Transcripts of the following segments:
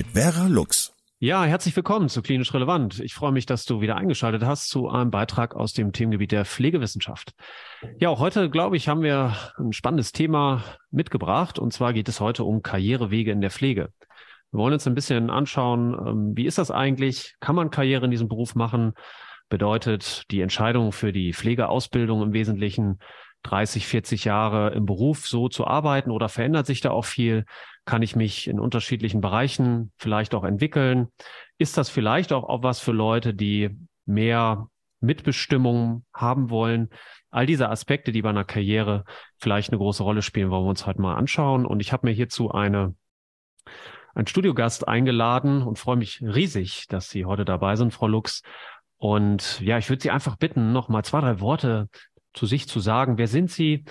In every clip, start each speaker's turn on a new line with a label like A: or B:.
A: mit Vera Lux.
B: Ja, herzlich willkommen zu Klinisch Relevant. Ich freue mich, dass du wieder eingeschaltet hast zu einem Beitrag aus dem Themengebiet der Pflegewissenschaft. Ja, auch heute, glaube ich, haben wir ein spannendes Thema mitgebracht. Und zwar geht es heute um Karrierewege in der Pflege. Wir wollen uns ein bisschen anschauen, ähm, wie ist das eigentlich? Kann man Karriere in diesem Beruf machen? bedeutet die Entscheidung für die Pflegeausbildung im Wesentlichen 30, 40 Jahre im Beruf so zu arbeiten oder verändert sich da auch viel? Kann ich mich in unterschiedlichen Bereichen vielleicht auch entwickeln? Ist das vielleicht auch, auch was für Leute, die mehr Mitbestimmung haben wollen? All diese Aspekte, die bei einer Karriere vielleicht eine große Rolle spielen, wollen wir uns heute mal anschauen. Und ich habe mir hierzu eine ein Studiogast eingeladen und freue mich riesig, dass Sie heute dabei sind, Frau Lux. Und ja, ich würde Sie einfach bitten, noch mal zwei, drei Worte zu sich zu sagen. Wer sind Sie?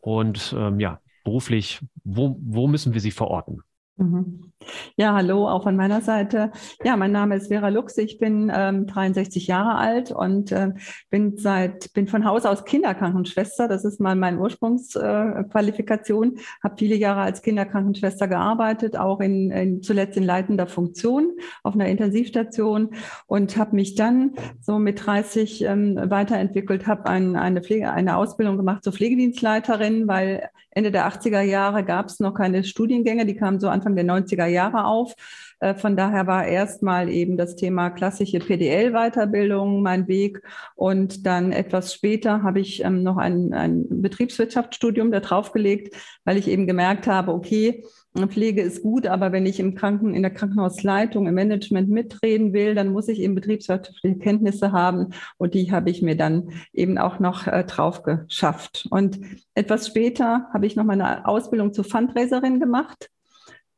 B: Und ähm, ja, beruflich, wo, wo müssen wir Sie verorten?
C: Mhm. Ja, hallo, auch von meiner Seite. Ja, mein Name ist Vera Lux. Ich bin ähm, 63 Jahre alt und äh, bin seit bin von Haus aus Kinderkrankenschwester. Das ist mal meine Ursprungsqualifikation. Habe viele Jahre als Kinderkrankenschwester gearbeitet, auch in, in zuletzt in leitender Funktion auf einer Intensivstation und habe mich dann so mit 30 ähm, weiterentwickelt. Habe ein, eine Pflege, eine Ausbildung gemacht zur Pflegedienstleiterin, weil Ende der 80er Jahre gab es noch keine Studiengänge. Die kamen so Anfang der 90er Jahre auf. Äh, von daher war erstmal eben das Thema klassische PDL-Weiterbildung mein Weg. Und dann etwas später habe ich ähm, noch ein, ein Betriebswirtschaftsstudium da draufgelegt, weil ich eben gemerkt habe, okay, Pflege ist gut, aber wenn ich im Kranken, in der Krankenhausleitung, im Management mitreden will, dann muss ich eben betriebswirtschaftliche Kenntnisse haben. Und die habe ich mir dann eben auch noch äh, drauf geschafft. Und etwas später habe ich noch meine Ausbildung zur Fundraiserin gemacht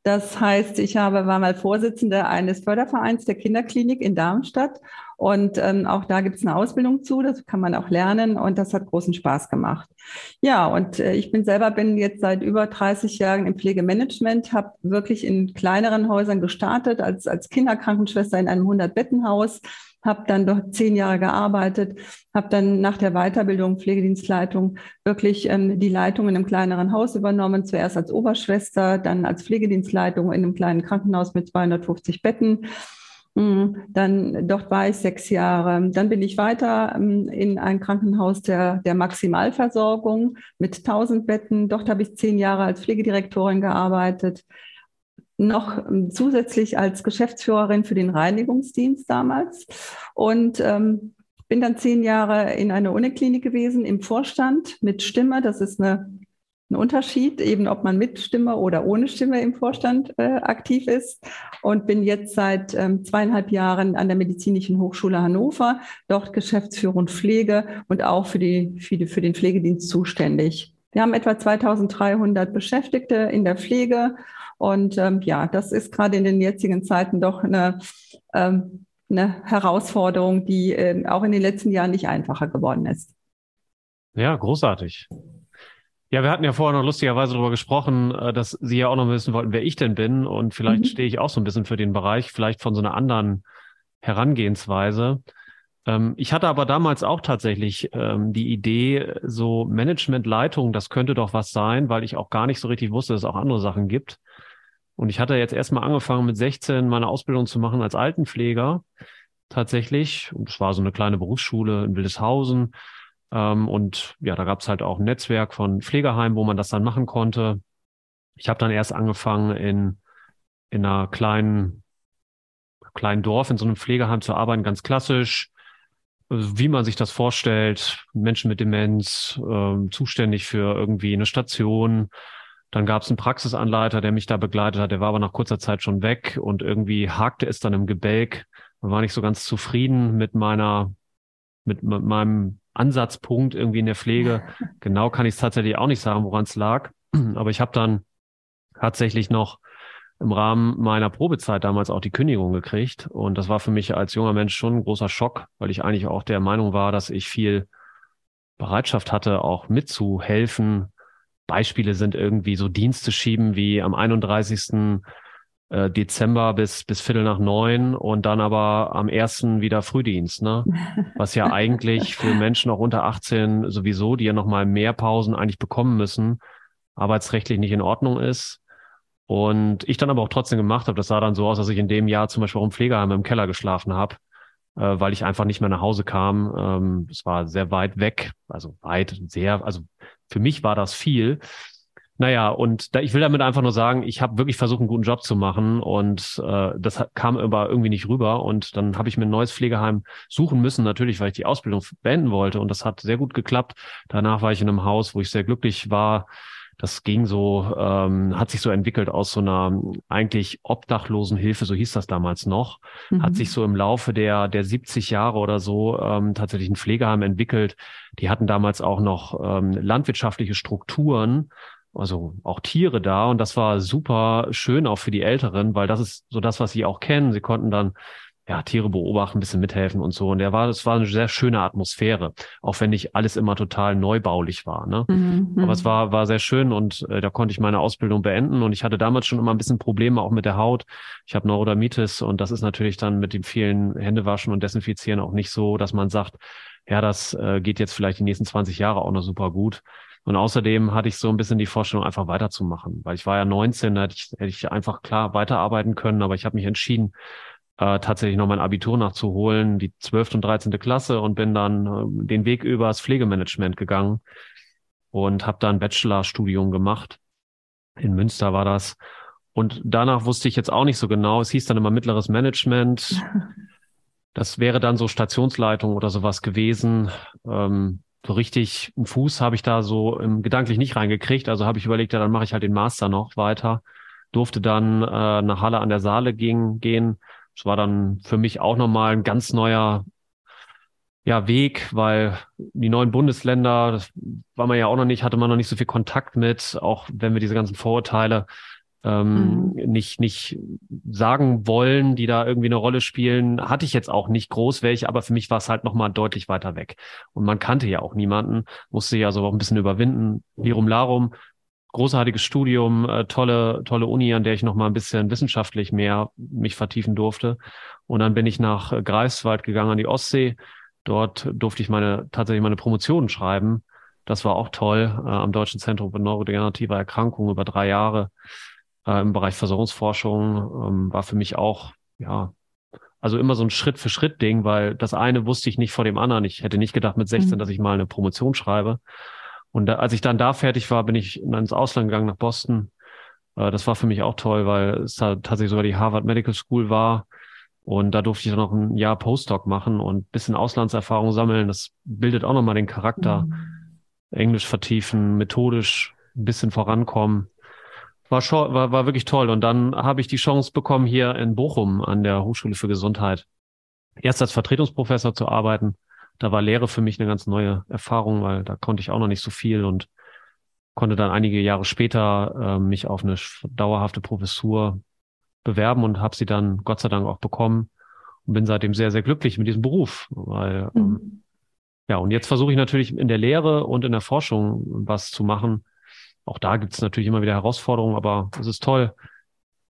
C: das heißt, ich habe, war mal Vorsitzende eines Fördervereins der Kinderklinik in Darmstadt. Und ähm, auch da gibt es eine Ausbildung zu, das kann man auch lernen. Und das hat großen Spaß gemacht. Ja, und äh, ich bin selber bin jetzt seit über 30 Jahren im Pflegemanagement, habe wirklich in kleineren Häusern gestartet als, als Kinderkrankenschwester in einem 100-Bettenhaus habe dann dort zehn Jahre gearbeitet, habe dann nach der Weiterbildung Pflegedienstleitung wirklich ähm, die Leitung in einem kleineren Haus übernommen, zuerst als Oberschwester, dann als Pflegedienstleitung in einem kleinen Krankenhaus mit 250 Betten. Mm, dann dort war ich sechs Jahre. Dann bin ich weiter ähm, in ein Krankenhaus der, der Maximalversorgung mit 1000 Betten. Dort habe ich zehn Jahre als Pflegedirektorin gearbeitet noch ähm, zusätzlich als Geschäftsführerin für den Reinigungsdienst damals und ähm, bin dann zehn Jahre in einer Uniklinik gewesen im Vorstand mit Stimme. Das ist eine, ein Unterschied, eben ob man mit Stimme oder ohne Stimme im Vorstand äh, aktiv ist. Und bin jetzt seit ähm, zweieinhalb Jahren an der Medizinischen Hochschule Hannover, dort Geschäftsführung Pflege und auch für, die, für, die, für den Pflegedienst zuständig. Wir haben etwa 2300 Beschäftigte in der Pflege und ähm, ja, das ist gerade in den jetzigen Zeiten doch eine, ähm, eine Herausforderung, die ähm, auch in den letzten Jahren nicht einfacher geworden ist.
B: Ja, großartig. Ja, wir hatten ja vorher noch lustigerweise darüber gesprochen, äh, dass Sie ja auch noch wissen wollten, wer ich denn bin. Und vielleicht mhm. stehe ich auch so ein bisschen für den Bereich, vielleicht von so einer anderen Herangehensweise. Ähm, ich hatte aber damals auch tatsächlich ähm, die Idee, so Managementleitung, das könnte doch was sein, weil ich auch gar nicht so richtig wusste, dass es auch andere Sachen gibt. Und ich hatte jetzt erstmal angefangen mit 16 meine Ausbildung zu machen als Altenpfleger tatsächlich. Und es war so eine kleine Berufsschule in Wildeshausen. Ähm, und ja, da gab es halt auch ein Netzwerk von Pflegeheimen, wo man das dann machen konnte. Ich habe dann erst angefangen in, in einer kleinen kleinen Dorf in so einem Pflegeheim zu arbeiten, ganz klassisch, wie man sich das vorstellt, Menschen mit Demenz, äh, zuständig für irgendwie eine Station. Dann gab es einen Praxisanleiter, der mich da begleitet hat, der war aber nach kurzer Zeit schon weg und irgendwie hakte es dann im Gebälk. Man war nicht so ganz zufrieden mit meiner, mit, mit meinem Ansatzpunkt irgendwie in der Pflege. Genau kann ich es tatsächlich auch nicht sagen, woran es lag. Aber ich habe dann tatsächlich noch im Rahmen meiner Probezeit damals auch die Kündigung gekriegt. Und das war für mich als junger Mensch schon ein großer Schock, weil ich eigentlich auch der Meinung war, dass ich viel Bereitschaft hatte, auch mitzuhelfen. Beispiele sind irgendwie so Dienste schieben wie am 31. Äh, Dezember bis, bis Viertel nach neun und dann aber am ersten wieder Frühdienst, ne? Was ja eigentlich für Menschen auch unter 18 sowieso, die ja nochmal mehr Pausen eigentlich bekommen müssen, arbeitsrechtlich nicht in Ordnung ist. Und ich dann aber auch trotzdem gemacht habe. Das sah dann so aus, dass ich in dem Jahr zum Beispiel auch im Pflegeheim im Keller geschlafen habe, äh, weil ich einfach nicht mehr nach Hause kam. Ähm, es war sehr weit weg, also weit, sehr, also für mich war das viel. Naja, und da, ich will damit einfach nur sagen, ich habe wirklich versucht, einen guten Job zu machen und äh, das kam aber irgendwie nicht rüber. Und dann habe ich mir ein neues Pflegeheim suchen müssen, natürlich, weil ich die Ausbildung beenden wollte. Und das hat sehr gut geklappt. Danach war ich in einem Haus, wo ich sehr glücklich war das ging so, ähm, hat sich so entwickelt aus so einer eigentlich obdachlosen Hilfe, so hieß das damals noch, mhm. hat sich so im Laufe der, der 70 Jahre oder so ähm, tatsächlich ein Pflegeheim entwickelt. Die hatten damals auch noch ähm, landwirtschaftliche Strukturen, also auch Tiere da und das war super schön auch für die Älteren, weil das ist so das, was sie auch kennen. Sie konnten dann ja, Tiere beobachten, ein bisschen mithelfen und so. Und der war, es war eine sehr schöne Atmosphäre, auch wenn nicht alles immer total neubaulich war. Ne? Mhm, Aber es mhm. war, war sehr schön und äh, da konnte ich meine Ausbildung beenden. Und ich hatte damals schon immer ein bisschen Probleme auch mit der Haut. Ich habe Neurodermitis und das ist natürlich dann mit dem vielen Händewaschen und Desinfizieren auch nicht so, dass man sagt, ja, das äh, geht jetzt vielleicht die nächsten 20 Jahre auch noch super gut. Und außerdem hatte ich so ein bisschen die Vorstellung, einfach weiterzumachen, weil ich war ja 19, da hätte ich, hätte ich einfach klar weiterarbeiten können, aber ich habe mich entschieden, äh, tatsächlich noch mein Abitur nachzuholen, die 12. und 13. Klasse und bin dann äh, den Weg übers Pflegemanagement gegangen und habe dann Bachelorstudium gemacht. In Münster war das. Und danach wusste ich jetzt auch nicht so genau. Es hieß dann immer mittleres Management. Das wäre dann so Stationsleitung oder sowas gewesen. Ähm, so richtig einen Fuß habe ich da so im gedanklich nicht reingekriegt. Also habe ich überlegt, ja, dann mache ich halt den Master noch weiter. Durfte dann äh, nach Halle an der Saale gehen, gehen es war dann für mich auch nochmal ein ganz neuer ja, Weg, weil die neuen Bundesländer, das war man ja auch noch nicht, hatte man noch nicht so viel Kontakt mit, auch wenn wir diese ganzen Vorurteile ähm, mhm. nicht, nicht sagen wollen, die da irgendwie eine Rolle spielen, hatte ich jetzt auch nicht groß welche, aber für mich war es halt nochmal deutlich weiter weg. Und man kannte ja auch niemanden, musste ja so auch ein bisschen überwinden. Lirum Larum, großartiges Studium, äh, tolle, tolle Uni, an der ich noch mal ein bisschen wissenschaftlich mehr mich vertiefen durfte. Und dann bin ich nach äh, Greifswald gegangen an die Ostsee. Dort durfte ich meine, tatsächlich meine Promotion schreiben. Das war auch toll, äh, am Deutschen Zentrum für neurodegenerative Erkrankungen über drei Jahre äh, im Bereich Versorgungsforschung. Ähm, war für mich auch, ja, also immer so ein Schritt für Schritt Ding, weil das eine wusste ich nicht vor dem anderen. Ich hätte nicht gedacht mit 16, mhm. dass ich mal eine Promotion schreibe. Und da, als ich dann da fertig war, bin ich ins Ausland gegangen, nach Boston. Äh, das war für mich auch toll, weil es da tatsächlich sogar die Harvard Medical School war. Und da durfte ich dann noch ein Jahr Postdoc machen und bisschen Auslandserfahrung sammeln. Das bildet auch nochmal den Charakter. Mhm. Englisch vertiefen, methodisch ein bisschen vorankommen. War, schon, war, war wirklich toll. Und dann habe ich die Chance bekommen, hier in Bochum an der Hochschule für Gesundheit erst als Vertretungsprofessor zu arbeiten da war Lehre für mich eine ganz neue Erfahrung, weil da konnte ich auch noch nicht so viel und konnte dann einige Jahre später äh, mich auf eine dauerhafte Professur bewerben und habe sie dann Gott sei Dank auch bekommen und bin seitdem sehr, sehr glücklich mit diesem Beruf, weil ähm, mhm. ähm, ja, und jetzt versuche ich natürlich in der Lehre und in der Forschung was zu machen. Auch da gibt es natürlich immer wieder Herausforderungen, aber es ist toll,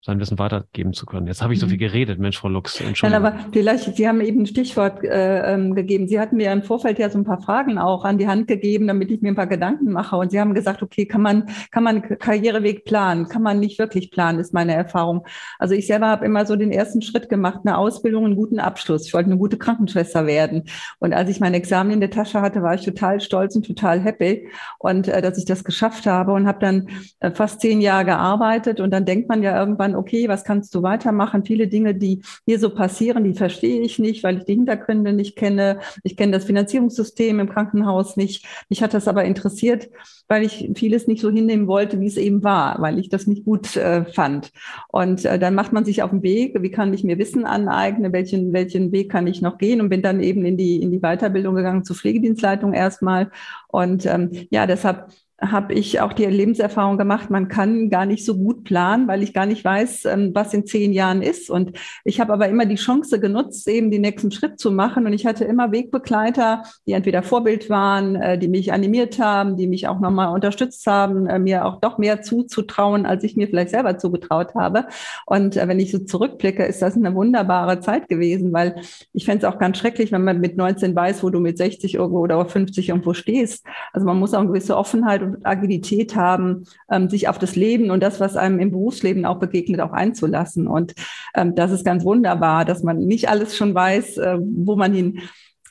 B: sein Wissen weitergeben zu können. Jetzt habe ich so viel mhm. geredet, Mensch, Frau Lux.
C: Entschuldigung. Nein, aber vielleicht, Sie haben eben ein Stichwort äh, ähm, gegeben. Sie hatten mir im Vorfeld ja so ein paar Fragen auch an die Hand gegeben, damit ich mir ein paar Gedanken mache. Und Sie haben gesagt, okay, kann man, kann man Karriereweg planen? Kann man nicht wirklich planen, ist meine Erfahrung. Also ich selber habe immer so den ersten Schritt gemacht, eine Ausbildung, einen guten Abschluss. Ich wollte eine gute Krankenschwester werden. Und als ich mein Examen in der Tasche hatte, war ich total stolz und total happy und äh, dass ich das geschafft habe und habe dann äh, fast zehn Jahre gearbeitet. Und dann denkt man ja irgendwann, dann, okay, was kannst du weitermachen? Viele Dinge, die hier so passieren, die verstehe ich nicht, weil ich die Hintergründe nicht kenne. Ich kenne das Finanzierungssystem im Krankenhaus nicht. Mich hat das aber interessiert, weil ich vieles nicht so hinnehmen wollte, wie es eben war, weil ich das nicht gut äh, fand. Und äh, dann macht man sich auf den Weg, wie kann ich mir Wissen aneignen, welchen, welchen Weg kann ich noch gehen und bin dann eben in die, in die Weiterbildung gegangen zur Pflegedienstleitung erstmal. Und ähm, ja, deshalb habe ich auch die Lebenserfahrung gemacht, man kann gar nicht so gut planen, weil ich gar nicht weiß, ähm, was in zehn Jahren ist. Und ich habe aber immer die Chance genutzt, eben den nächsten Schritt zu machen. Und ich hatte immer Wegbegleiter, die entweder Vorbild waren, äh, die mich animiert haben, die mich auch nochmal unterstützt haben, äh, mir auch doch mehr zuzutrauen, als ich mir vielleicht selber zugetraut habe. Und äh, wenn ich so zurückblicke, ist das eine wunderbare Zeit gewesen, weil ich fände es auch ganz schrecklich, wenn man mit 19 weiß, wo du mit 60 irgendwo oder 50 irgendwo stehst. Also man muss auch eine gewisse Offenheit und Agilität haben, ähm, sich auf das Leben und das, was einem im Berufsleben auch begegnet, auch einzulassen. Und ähm, das ist ganz wunderbar, dass man nicht alles schon weiß, äh, wo man hin,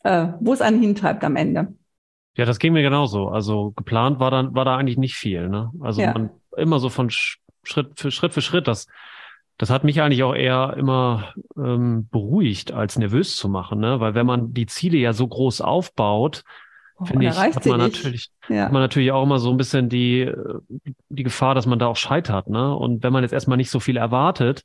C: äh, wo es einen hintreibt am Ende.
B: Ja, das ging mir genauso. Also geplant war dann war da eigentlich nicht viel. Ne? Also ja. man immer so von Schritt für Schritt für Schritt. Das das hat mich eigentlich auch eher immer ähm, beruhigt, als nervös zu machen, ne? Weil wenn man die Ziele ja so groß aufbaut, Finde ich, hat man natürlich, ja. hat man natürlich auch immer so ein bisschen die, die Gefahr, dass man da auch scheitert, ne? Und wenn man jetzt erstmal nicht so viel erwartet,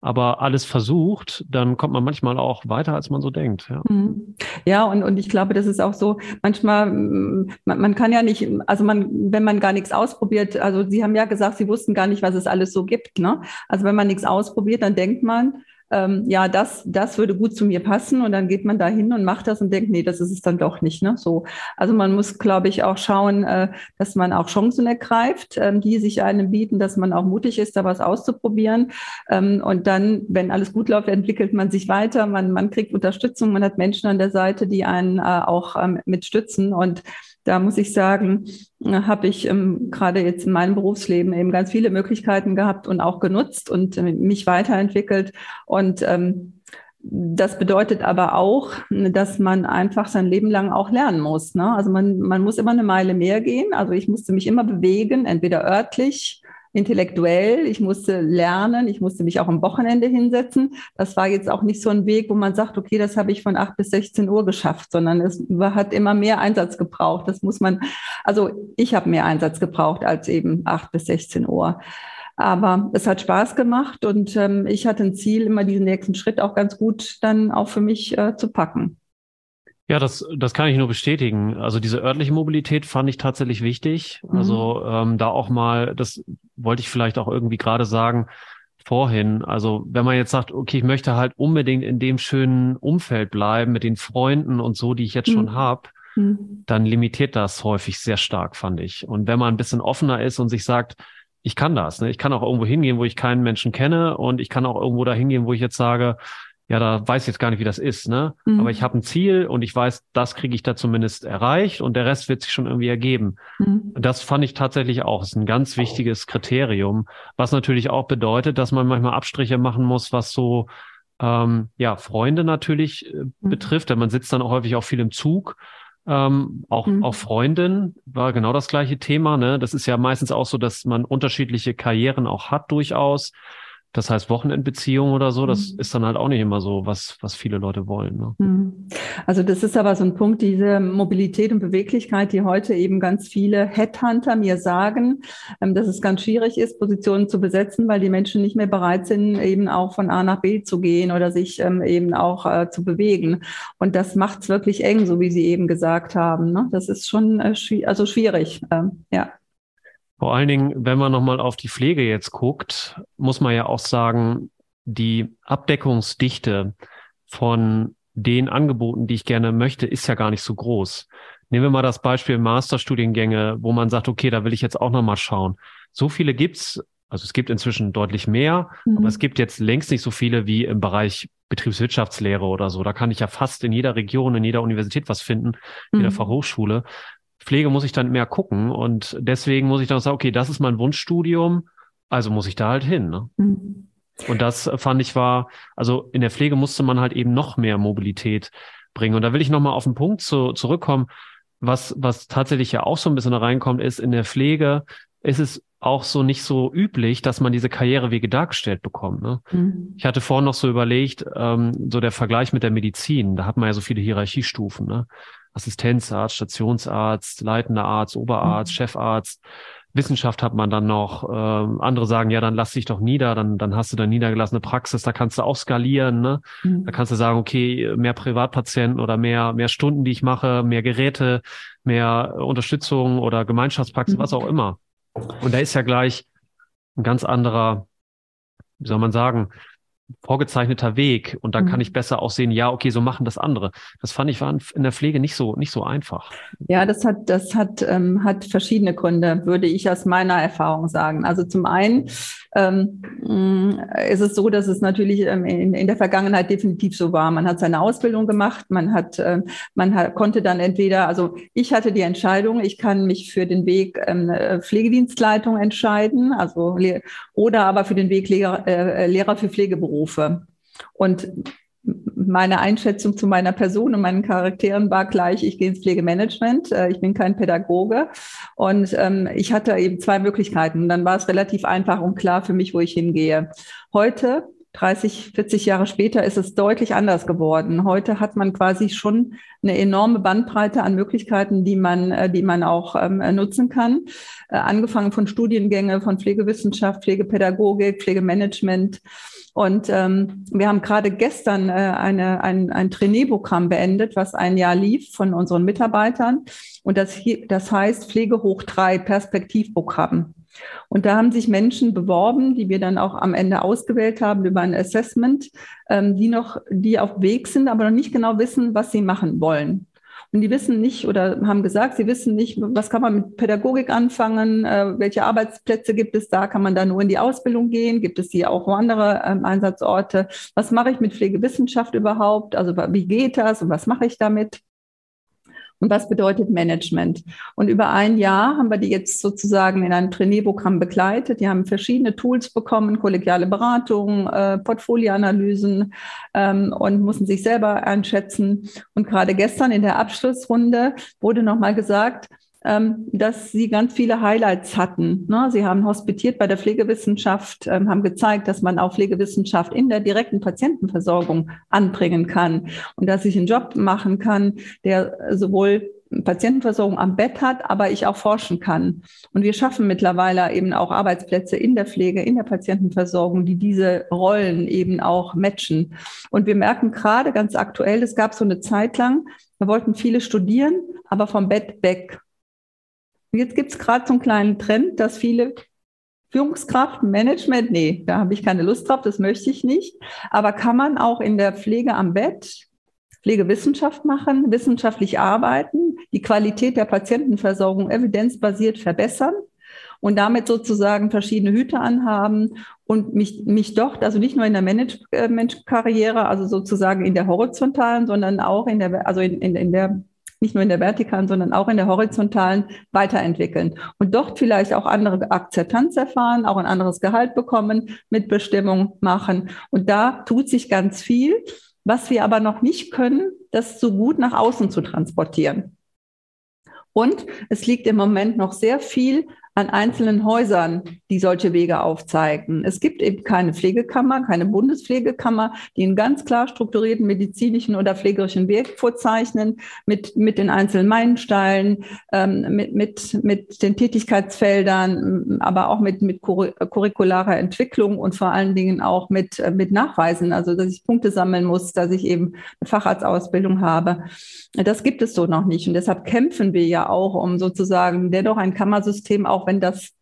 B: aber alles versucht, dann kommt man manchmal auch weiter, als man so denkt.
C: Ja, mhm. ja und, und ich glaube, das ist auch so, manchmal, man, man kann ja nicht, also man, wenn man gar nichts ausprobiert, also Sie haben ja gesagt, Sie wussten gar nicht, was es alles so gibt. Ne? Also wenn man nichts ausprobiert, dann denkt man, ähm, ja, das, das würde gut zu mir passen und dann geht man da hin und macht das und denkt, nee, das ist es dann doch nicht. Ne? So, also man muss, glaube ich, auch schauen, äh, dass man auch Chancen ergreift, ähm, die sich einem bieten, dass man auch mutig ist, da was auszuprobieren. Ähm, und dann, wenn alles gut läuft, entwickelt man sich weiter, man, man kriegt Unterstützung, man hat Menschen an der Seite, die einen äh, auch ähm, mitstützen und da muss ich sagen, habe ich ähm, gerade jetzt in meinem Berufsleben eben ganz viele Möglichkeiten gehabt und auch genutzt und äh, mich weiterentwickelt. Und ähm, das bedeutet aber auch, dass man einfach sein Leben lang auch lernen muss. Ne? Also man, man muss immer eine Meile mehr gehen. Also ich musste mich immer bewegen, entweder örtlich intellektuell, ich musste lernen, ich musste mich auch am Wochenende hinsetzen. Das war jetzt auch nicht so ein Weg, wo man sagt, okay, das habe ich von 8 bis 16 Uhr geschafft, sondern es hat immer mehr Einsatz gebraucht. Das muss man, also ich habe mehr Einsatz gebraucht als eben 8 bis 16 Uhr. Aber es hat Spaß gemacht und ähm, ich hatte ein Ziel, immer diesen nächsten Schritt auch ganz gut dann auch für mich äh, zu packen.
B: Ja, das, das kann ich nur bestätigen. Also diese örtliche Mobilität fand ich tatsächlich wichtig. Mhm. Also ähm, da auch mal, das wollte ich vielleicht auch irgendwie gerade sagen vorhin. Also wenn man jetzt sagt, okay, ich möchte halt unbedingt in dem schönen Umfeld bleiben mit den Freunden und so, die ich jetzt mhm. schon habe, mhm. dann limitiert das häufig sehr stark, fand ich. Und wenn man ein bisschen offener ist und sich sagt, ich kann das, ne? ich kann auch irgendwo hingehen, wo ich keinen Menschen kenne und ich kann auch irgendwo da hingehen, wo ich jetzt sage, ja, da weiß ich jetzt gar nicht, wie das ist, ne? Mhm. Aber ich habe ein Ziel und ich weiß, das kriege ich da zumindest erreicht und der Rest wird sich schon irgendwie ergeben. Mhm. Das fand ich tatsächlich auch, ist ein ganz wichtiges Kriterium, was natürlich auch bedeutet, dass man manchmal Abstriche machen muss, was so ähm, ja Freunde natürlich äh, mhm. betrifft. Denn man sitzt dann auch häufig auch viel im Zug. Ähm, auch, mhm. auch Freundin war genau das gleiche Thema. Ne? Das ist ja meistens auch so, dass man unterschiedliche Karrieren auch hat durchaus. Das heißt, Wochenendbeziehung oder so, das mhm. ist dann halt auch nicht immer so, was, was viele Leute wollen. Ne?
C: Mhm. Also das ist aber so ein Punkt, diese Mobilität und Beweglichkeit, die heute eben ganz viele Headhunter mir sagen, ähm, dass es ganz schwierig ist, Positionen zu besetzen, weil die Menschen nicht mehr bereit sind, eben auch von A nach B zu gehen oder sich ähm, eben auch äh, zu bewegen. Und das macht es wirklich eng, so wie Sie eben gesagt haben. Ne? Das ist schon äh, also schwierig. Ähm, ja.
B: Vor allen Dingen, wenn man nochmal auf die Pflege jetzt guckt, muss man ja auch sagen, die Abdeckungsdichte von den Angeboten, die ich gerne möchte, ist ja gar nicht so groß. Nehmen wir mal das Beispiel Masterstudiengänge, wo man sagt, okay, da will ich jetzt auch nochmal schauen. So viele gibt's, also es gibt inzwischen deutlich mehr, mhm. aber es gibt jetzt längst nicht so viele wie im Bereich Betriebswirtschaftslehre oder so. Da kann ich ja fast in jeder Region, in jeder Universität was finden, in jeder mhm. Fachhochschule. Pflege muss ich dann mehr gucken und deswegen muss ich dann sagen, okay, das ist mein Wunschstudium, also muss ich da halt hin. Ne? Mhm. Und das fand ich war, also in der Pflege musste man halt eben noch mehr Mobilität bringen. Und da will ich nochmal auf den Punkt zu, zurückkommen, was, was tatsächlich ja auch so ein bisschen da reinkommt, ist in der Pflege ist es auch so nicht so üblich, dass man diese Karrierewege dargestellt bekommt. Ne? Mhm. Ich hatte vorhin noch so überlegt, ähm, so der Vergleich mit der Medizin, da hat man ja so viele Hierarchiestufen, ne? Assistenzarzt, Stationsarzt, leitender Arzt, Oberarzt, mhm. Chefarzt. Wissenschaft hat man dann noch. Ähm, andere sagen, ja, dann lass dich doch nieder, dann, dann hast du da niedergelassene Praxis, da kannst du auch skalieren. Ne? Mhm. Da kannst du sagen, okay, mehr Privatpatienten oder mehr, mehr Stunden, die ich mache, mehr Geräte, mehr Unterstützung oder Gemeinschaftspraxis, mhm. was auch immer. Und da ist ja gleich ein ganz anderer, wie soll man sagen, vorgezeichneter Weg und dann mhm. kann ich besser auch sehen, ja, okay, so machen das andere. Das fand ich war in der Pflege nicht so nicht so einfach.
C: Ja, das hat das hat ähm, hat verschiedene Gründe, würde ich aus meiner Erfahrung sagen. Also zum einen ähm, mm, ist es so, dass es natürlich ähm, in, in der Vergangenheit definitiv so war. Man hat seine Ausbildung gemacht, man hat ähm, man hat, konnte dann entweder, also ich hatte die Entscheidung, ich kann mich für den Weg ähm, Pflegedienstleitung entscheiden, also oder aber für den Weg Lehrer, äh, Lehrer für Pflegeberufe. Berufe. Und meine Einschätzung zu meiner Person und meinen Charakteren war gleich, ich gehe ins Pflegemanagement, äh, ich bin kein Pädagoge und ähm, ich hatte eben zwei Möglichkeiten. Und dann war es relativ einfach und klar für mich, wo ich hingehe. Heute 30, 40 Jahre später ist es deutlich anders geworden. Heute hat man quasi schon eine enorme Bandbreite an Möglichkeiten, die man, äh, die man auch ähm, nutzen kann. Äh, angefangen von Studiengänge, von Pflegewissenschaft, Pflegepädagogik, Pflegemanagement. Und ähm, wir haben gerade gestern äh, eine, ein, ein Trainee-Programm beendet, was ein Jahr lief von unseren Mitarbeitern. Und das, hier, das heißt Pflege hoch drei Perspektivprogramm. Und da haben sich Menschen beworben, die wir dann auch am Ende ausgewählt haben über ein Assessment, ähm, die noch, die auf Weg sind, aber noch nicht genau wissen, was sie machen wollen. Die wissen nicht oder haben gesagt, sie wissen nicht, was kann man mit Pädagogik anfangen, äh, welche Arbeitsplätze gibt es da, kann man da nur in die Ausbildung gehen, gibt es hier auch andere ähm, Einsatzorte, was mache ich mit Pflegewissenschaft überhaupt, also wie geht das und was mache ich damit? Und was bedeutet Management. Und über ein Jahr haben wir die jetzt sozusagen in einem Trainierprogramm begleitet. Die haben verschiedene Tools bekommen, kollegiale Beratung, äh, Portfolioanalysen ähm, und mussten sich selber einschätzen. Und gerade gestern in der Abschlussrunde wurde nochmal gesagt, dass sie ganz viele Highlights hatten. Ne? Sie haben hospitiert bei der Pflegewissenschaft, ähm, haben gezeigt, dass man auch Pflegewissenschaft in der direkten Patientenversorgung anbringen kann und dass ich einen Job machen kann, der sowohl Patientenversorgung am Bett hat, aber ich auch forschen kann. Und wir schaffen mittlerweile eben auch Arbeitsplätze in der Pflege, in der Patientenversorgung, die diese Rollen eben auch matchen. Und wir merken gerade ganz aktuell, es gab so eine Zeit lang, da wollten viele studieren, aber vom Bett weg. Jetzt gibt es gerade so einen kleinen Trend, dass viele Führungskraft, Management, nee, da habe ich keine Lust drauf, das möchte ich nicht. Aber kann man auch in der Pflege am Bett Pflegewissenschaft machen, wissenschaftlich arbeiten, die Qualität der Patientenversorgung evidenzbasiert verbessern und damit sozusagen verschiedene Hüte anhaben und mich, mich dort, also nicht nur in der Management-Karriere, also sozusagen in der horizontalen, sondern auch in der, also in, in, in der nicht nur in der vertikalen, sondern auch in der horizontalen weiterentwickeln und dort vielleicht auch andere Akzeptanz erfahren, auch ein anderes Gehalt bekommen, Mitbestimmung machen. Und da tut sich ganz viel. Was wir aber noch nicht können, das so gut nach außen zu transportieren. Und es liegt im Moment noch sehr viel an einzelnen Häusern, die solche Wege aufzeigen. Es gibt eben keine Pflegekammer, keine Bundespflegekammer, die einen ganz klar strukturierten medizinischen oder pflegerischen Weg vorzeichnen mit, mit den einzelnen Meilensteinen, ähm, mit, mit, mit den Tätigkeitsfeldern, aber auch mit, mit curricularer Entwicklung und vor allen Dingen auch mit, äh, mit Nachweisen, also dass ich Punkte sammeln muss, dass ich eben eine Facharztausbildung habe. Das gibt es so noch nicht. Und deshalb kämpfen wir ja auch, um sozusagen dennoch ein Kammersystem auch wenn das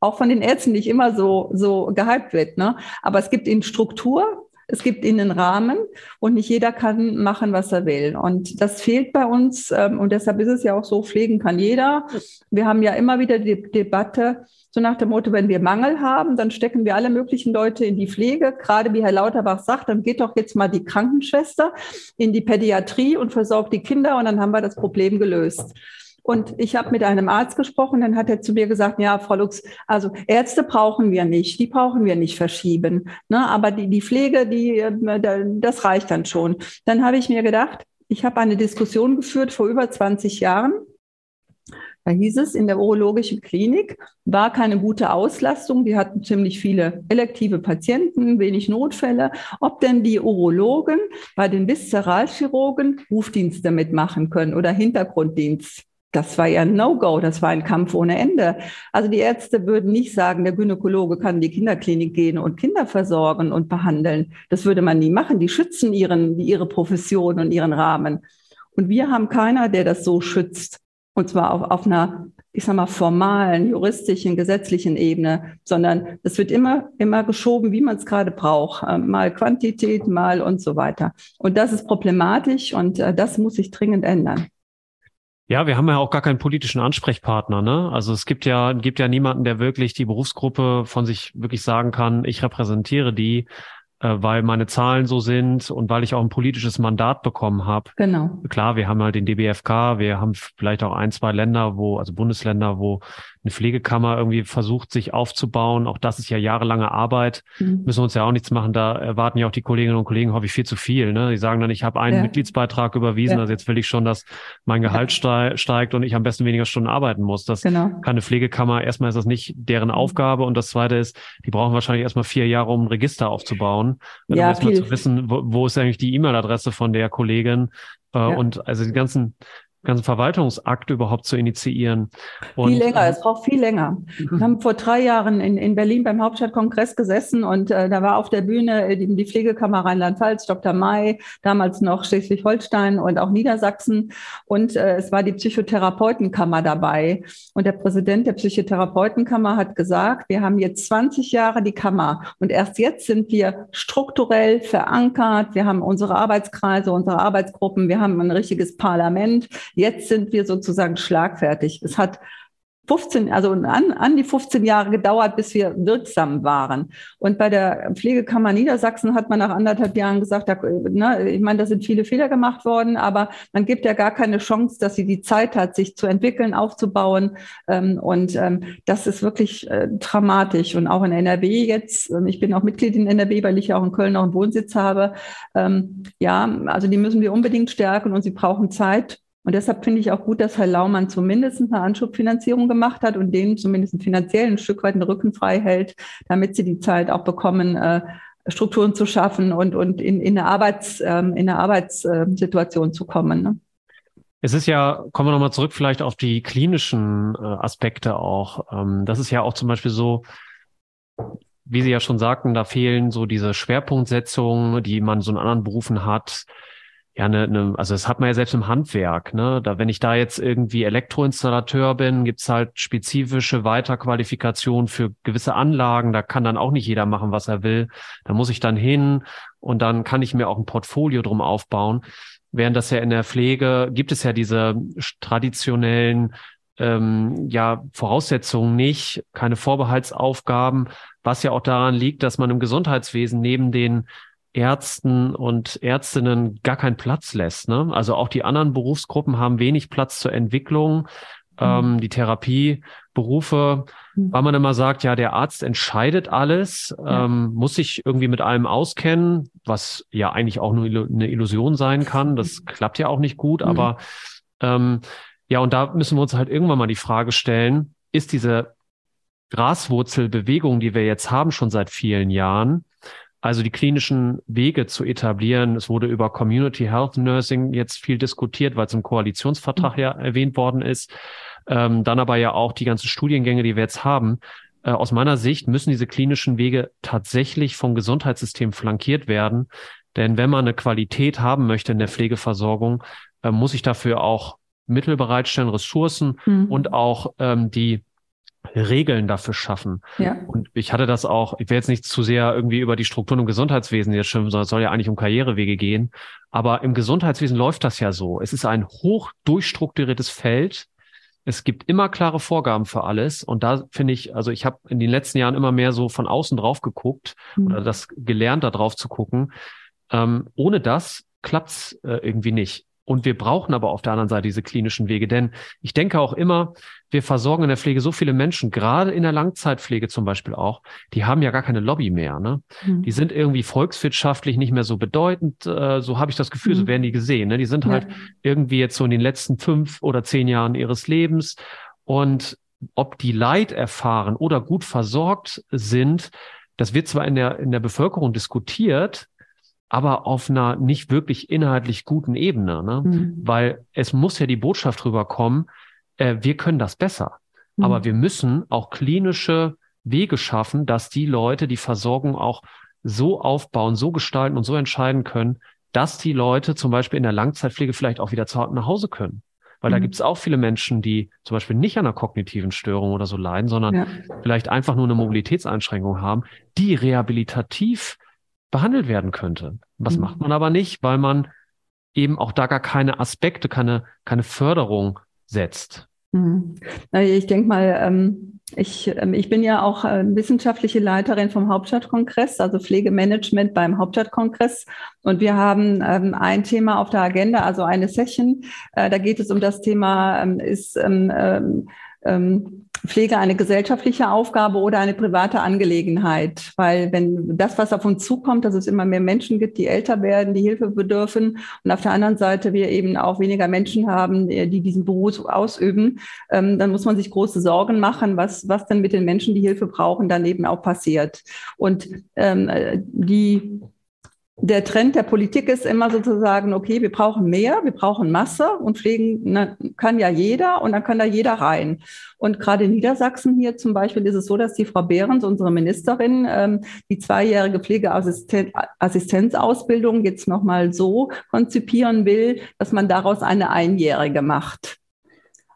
C: auch von den Ärzten nicht immer so, so gehypt wird. Ne? Aber es gibt ihnen Struktur, es gibt ihnen Rahmen und nicht jeder kann machen, was er will. Und das fehlt bei uns. Ähm, und deshalb ist es ja auch so, pflegen kann jeder. Wir haben ja immer wieder die Debatte, so nach dem Motto, wenn wir Mangel haben, dann stecken wir alle möglichen Leute in die Pflege. Gerade wie Herr Lauterbach sagt, dann geht doch jetzt mal die Krankenschwester in die Pädiatrie und versorgt die Kinder und dann haben wir das Problem gelöst. Und ich habe mit einem Arzt gesprochen, dann hat er zu mir gesagt, ja, Frau Lux, also Ärzte brauchen wir nicht, die brauchen wir nicht verschieben. Ne? Aber die, die Pflege, die, äh, das reicht dann schon. Dann habe ich mir gedacht, ich habe eine Diskussion geführt vor über 20 Jahren Da hieß es, in der urologischen Klinik war keine gute Auslastung. Die hatten ziemlich viele elektive Patienten, wenig Notfälle. Ob denn die Urologen bei den Viszeralchirurgen Rufdienste mitmachen können oder Hintergrunddienst das war ja ein No-Go, das war ein Kampf ohne Ende. Also die Ärzte würden nicht sagen, der Gynäkologe kann in die Kinderklinik gehen und Kinder versorgen und behandeln. Das würde man nie machen. Die schützen ihren, ihre Profession und ihren Rahmen. Und wir haben keiner, der das so schützt. Und zwar auf, auf einer, ich sag mal, formalen, juristischen, gesetzlichen Ebene, sondern es wird immer, immer geschoben, wie man es gerade braucht. Äh, mal Quantität, mal und so weiter. Und das ist problematisch und äh, das muss sich dringend ändern.
B: Ja, wir haben ja auch gar keinen politischen Ansprechpartner, ne? Also es gibt ja, gibt ja niemanden, der wirklich die Berufsgruppe von sich wirklich sagen kann, ich repräsentiere die, äh, weil meine Zahlen so sind und weil ich auch ein politisches Mandat bekommen habe.
C: Genau.
B: Klar, wir haben halt den DBFK, wir haben vielleicht auch ein, zwei Länder, wo, also Bundesländer, wo eine Pflegekammer irgendwie versucht, sich aufzubauen. Auch das ist ja jahrelange Arbeit. Mhm. Müssen wir uns ja auch nichts machen. Da erwarten ja auch die Kolleginnen und Kollegen hoffe ich viel zu viel. Ne? Die sagen dann, ich habe einen ja. Mitgliedsbeitrag überwiesen, ja. also jetzt will ich schon, dass mein Gehalt ja. steigt und ich am besten weniger Stunden arbeiten muss. Das genau. kann eine Pflegekammer. Erstmal ist das nicht deren mhm. Aufgabe und das zweite ist, die brauchen wahrscheinlich erstmal vier Jahre, um ein Register aufzubauen. Ja, um erstmal zu wissen, wo, wo ist eigentlich die E-Mail-Adresse von der Kollegin. Äh, und also die ganzen ganzen Verwaltungsakt überhaupt zu initiieren.
C: Und, viel länger, es braucht viel länger. Wir haben vor drei Jahren in, in Berlin beim Hauptstadtkongress gesessen und äh, da war auf der Bühne äh, die, die Pflegekammer Rheinland-Pfalz, Dr. May, damals noch Schleswig-Holstein und auch Niedersachsen und äh, es war die Psychotherapeutenkammer dabei. Und der Präsident der Psychotherapeutenkammer hat gesagt, wir haben jetzt 20 Jahre die Kammer und erst jetzt sind wir strukturell verankert. Wir haben unsere Arbeitskreise, unsere Arbeitsgruppen, wir haben ein richtiges Parlament. Jetzt sind wir sozusagen schlagfertig. Es hat 15, also an, an die 15 Jahre gedauert, bis wir wirksam waren. Und bei der Pflegekammer Niedersachsen hat man nach anderthalb Jahren gesagt, da, ne, ich meine, da sind viele Fehler gemacht worden, aber man gibt ja gar keine Chance, dass sie die Zeit hat, sich zu entwickeln, aufzubauen. Ähm, und ähm, das ist wirklich äh, dramatisch. Und auch in NRW jetzt, ähm, ich bin auch Mitglied in NRW, weil ich ja auch in Köln auch einen Wohnsitz habe. Ähm, ja, also die müssen wir unbedingt stärken und sie brauchen Zeit. Und deshalb finde ich auch gut, dass Herr Laumann zumindest eine Anschubfinanzierung gemacht hat und denen zumindest finanziell ein Stück weit den Rücken frei hält, damit sie die Zeit auch bekommen, äh, Strukturen zu schaffen und, und in, in eine, Arbeits, ähm, in eine Arbeitssituation zu kommen. Ne?
B: Es ist ja, kommen wir nochmal zurück vielleicht auf die klinischen äh, Aspekte auch. Ähm, das ist ja auch zum Beispiel so, wie Sie ja schon sagten, da fehlen so diese Schwerpunktsetzungen, die man so in anderen Berufen hat ja, ne, ne, also das hat man ja selbst im Handwerk, ne? Da, wenn ich da jetzt irgendwie Elektroinstallateur bin, gibt's halt spezifische Weiterqualifikationen für gewisse Anlagen. Da kann dann auch nicht jeder machen, was er will. Da muss ich dann hin und dann kann ich mir auch ein Portfolio drum aufbauen. Während das ja in der Pflege gibt es ja diese traditionellen ähm, ja, Voraussetzungen nicht, keine Vorbehaltsaufgaben, was ja auch daran liegt, dass man im Gesundheitswesen neben den Ärzten und Ärztinnen gar keinen Platz lässt. Ne? Also auch die anderen Berufsgruppen haben wenig Platz zur Entwicklung. Mhm. Ähm, die Therapieberufe, mhm. weil man immer sagt, ja, der Arzt entscheidet alles, ja. ähm, muss sich irgendwie mit allem auskennen, was ja eigentlich auch nur eine Illusion sein kann. Das klappt ja auch nicht gut, mhm. aber ähm, ja, und da müssen wir uns halt irgendwann mal die Frage stellen, ist diese Graswurzelbewegung, die wir jetzt haben, schon seit vielen Jahren, also die klinischen Wege zu etablieren. Es wurde über Community Health Nursing jetzt viel diskutiert, weil es im Koalitionsvertrag mhm. ja erwähnt worden ist. Ähm, dann aber ja auch die ganzen Studiengänge, die wir jetzt haben. Äh, aus meiner Sicht müssen diese klinischen Wege tatsächlich vom Gesundheitssystem flankiert werden. Denn wenn man eine Qualität haben möchte in der Pflegeversorgung, äh, muss ich dafür auch Mittel bereitstellen, Ressourcen mhm. und auch ähm, die Regeln dafür schaffen. Ja. Und ich hatte das auch, ich will jetzt nicht zu sehr irgendwie über die Strukturen im Gesundheitswesen jetzt schimpfen, sondern es soll ja eigentlich um Karrierewege gehen. Aber im Gesundheitswesen läuft das ja so. Es ist ein hoch durchstrukturiertes Feld. Es gibt immer klare Vorgaben für alles. Und da finde ich, also ich habe in den letzten Jahren immer mehr so von außen drauf geguckt mhm. oder das gelernt, da drauf zu gucken. Ähm, ohne das klappt's äh, irgendwie nicht. Und wir brauchen aber auf der anderen Seite diese klinischen Wege, denn ich denke auch immer, wir versorgen in der Pflege so viele Menschen, gerade in der Langzeitpflege zum Beispiel auch, die haben ja gar keine Lobby mehr. Ne? Mhm. Die sind irgendwie volkswirtschaftlich nicht mehr so bedeutend. Äh, so habe ich das Gefühl, mhm. so werden die gesehen. Ne? Die sind ja. halt irgendwie jetzt so in den letzten fünf oder zehn Jahren ihres Lebens Und ob die Leid erfahren oder gut versorgt sind, das wird zwar in der, in der Bevölkerung diskutiert, aber auf einer nicht wirklich inhaltlich guten Ebene, ne? Mhm. weil es muss ja die Botschaft rüberkommen, äh, wir können das besser. Mhm. Aber wir müssen auch klinische Wege schaffen, dass die Leute die Versorgung auch so aufbauen, so gestalten und so entscheiden können, dass die Leute zum Beispiel in der Langzeitpflege vielleicht auch wieder zu Hause nach Hause können. Weil mhm. da gibt es auch viele Menschen, die zum Beispiel nicht an einer kognitiven Störung oder so leiden, sondern ja. vielleicht einfach nur eine Mobilitätseinschränkung haben, die rehabilitativ behandelt werden könnte. Was mhm. macht man aber nicht, weil man eben auch da gar keine Aspekte, keine, keine Förderung setzt.
C: Mhm. Ich denke mal, ähm, ich, ähm, ich bin ja auch äh, wissenschaftliche Leiterin vom Hauptstadtkongress, also Pflegemanagement beim Hauptstadtkongress. Und wir haben ähm, ein Thema auf der Agenda, also eine Session. Äh, da geht es um das Thema, ist Pflege eine gesellschaftliche Aufgabe oder eine private Angelegenheit? Weil wenn das, was auf uns zukommt, dass es immer mehr Menschen gibt, die älter werden, die Hilfe bedürfen und auf der anderen Seite wir eben auch weniger Menschen haben, die diesen Beruf ausüben, ähm, dann muss man sich große Sorgen machen, was, was denn mit den Menschen, die Hilfe brauchen, dann eben auch passiert. Und ähm, die der Trend der Politik ist immer sozusagen, okay, wir brauchen mehr, wir brauchen Masse und pflegen kann ja jeder und dann kann da jeder rein. Und gerade in Niedersachsen hier zum Beispiel ist es so, dass die Frau Behrens, unsere Ministerin, ähm, die zweijährige Pflegeassistenzausbildung jetzt nochmal so konzipieren will, dass man daraus eine einjährige macht.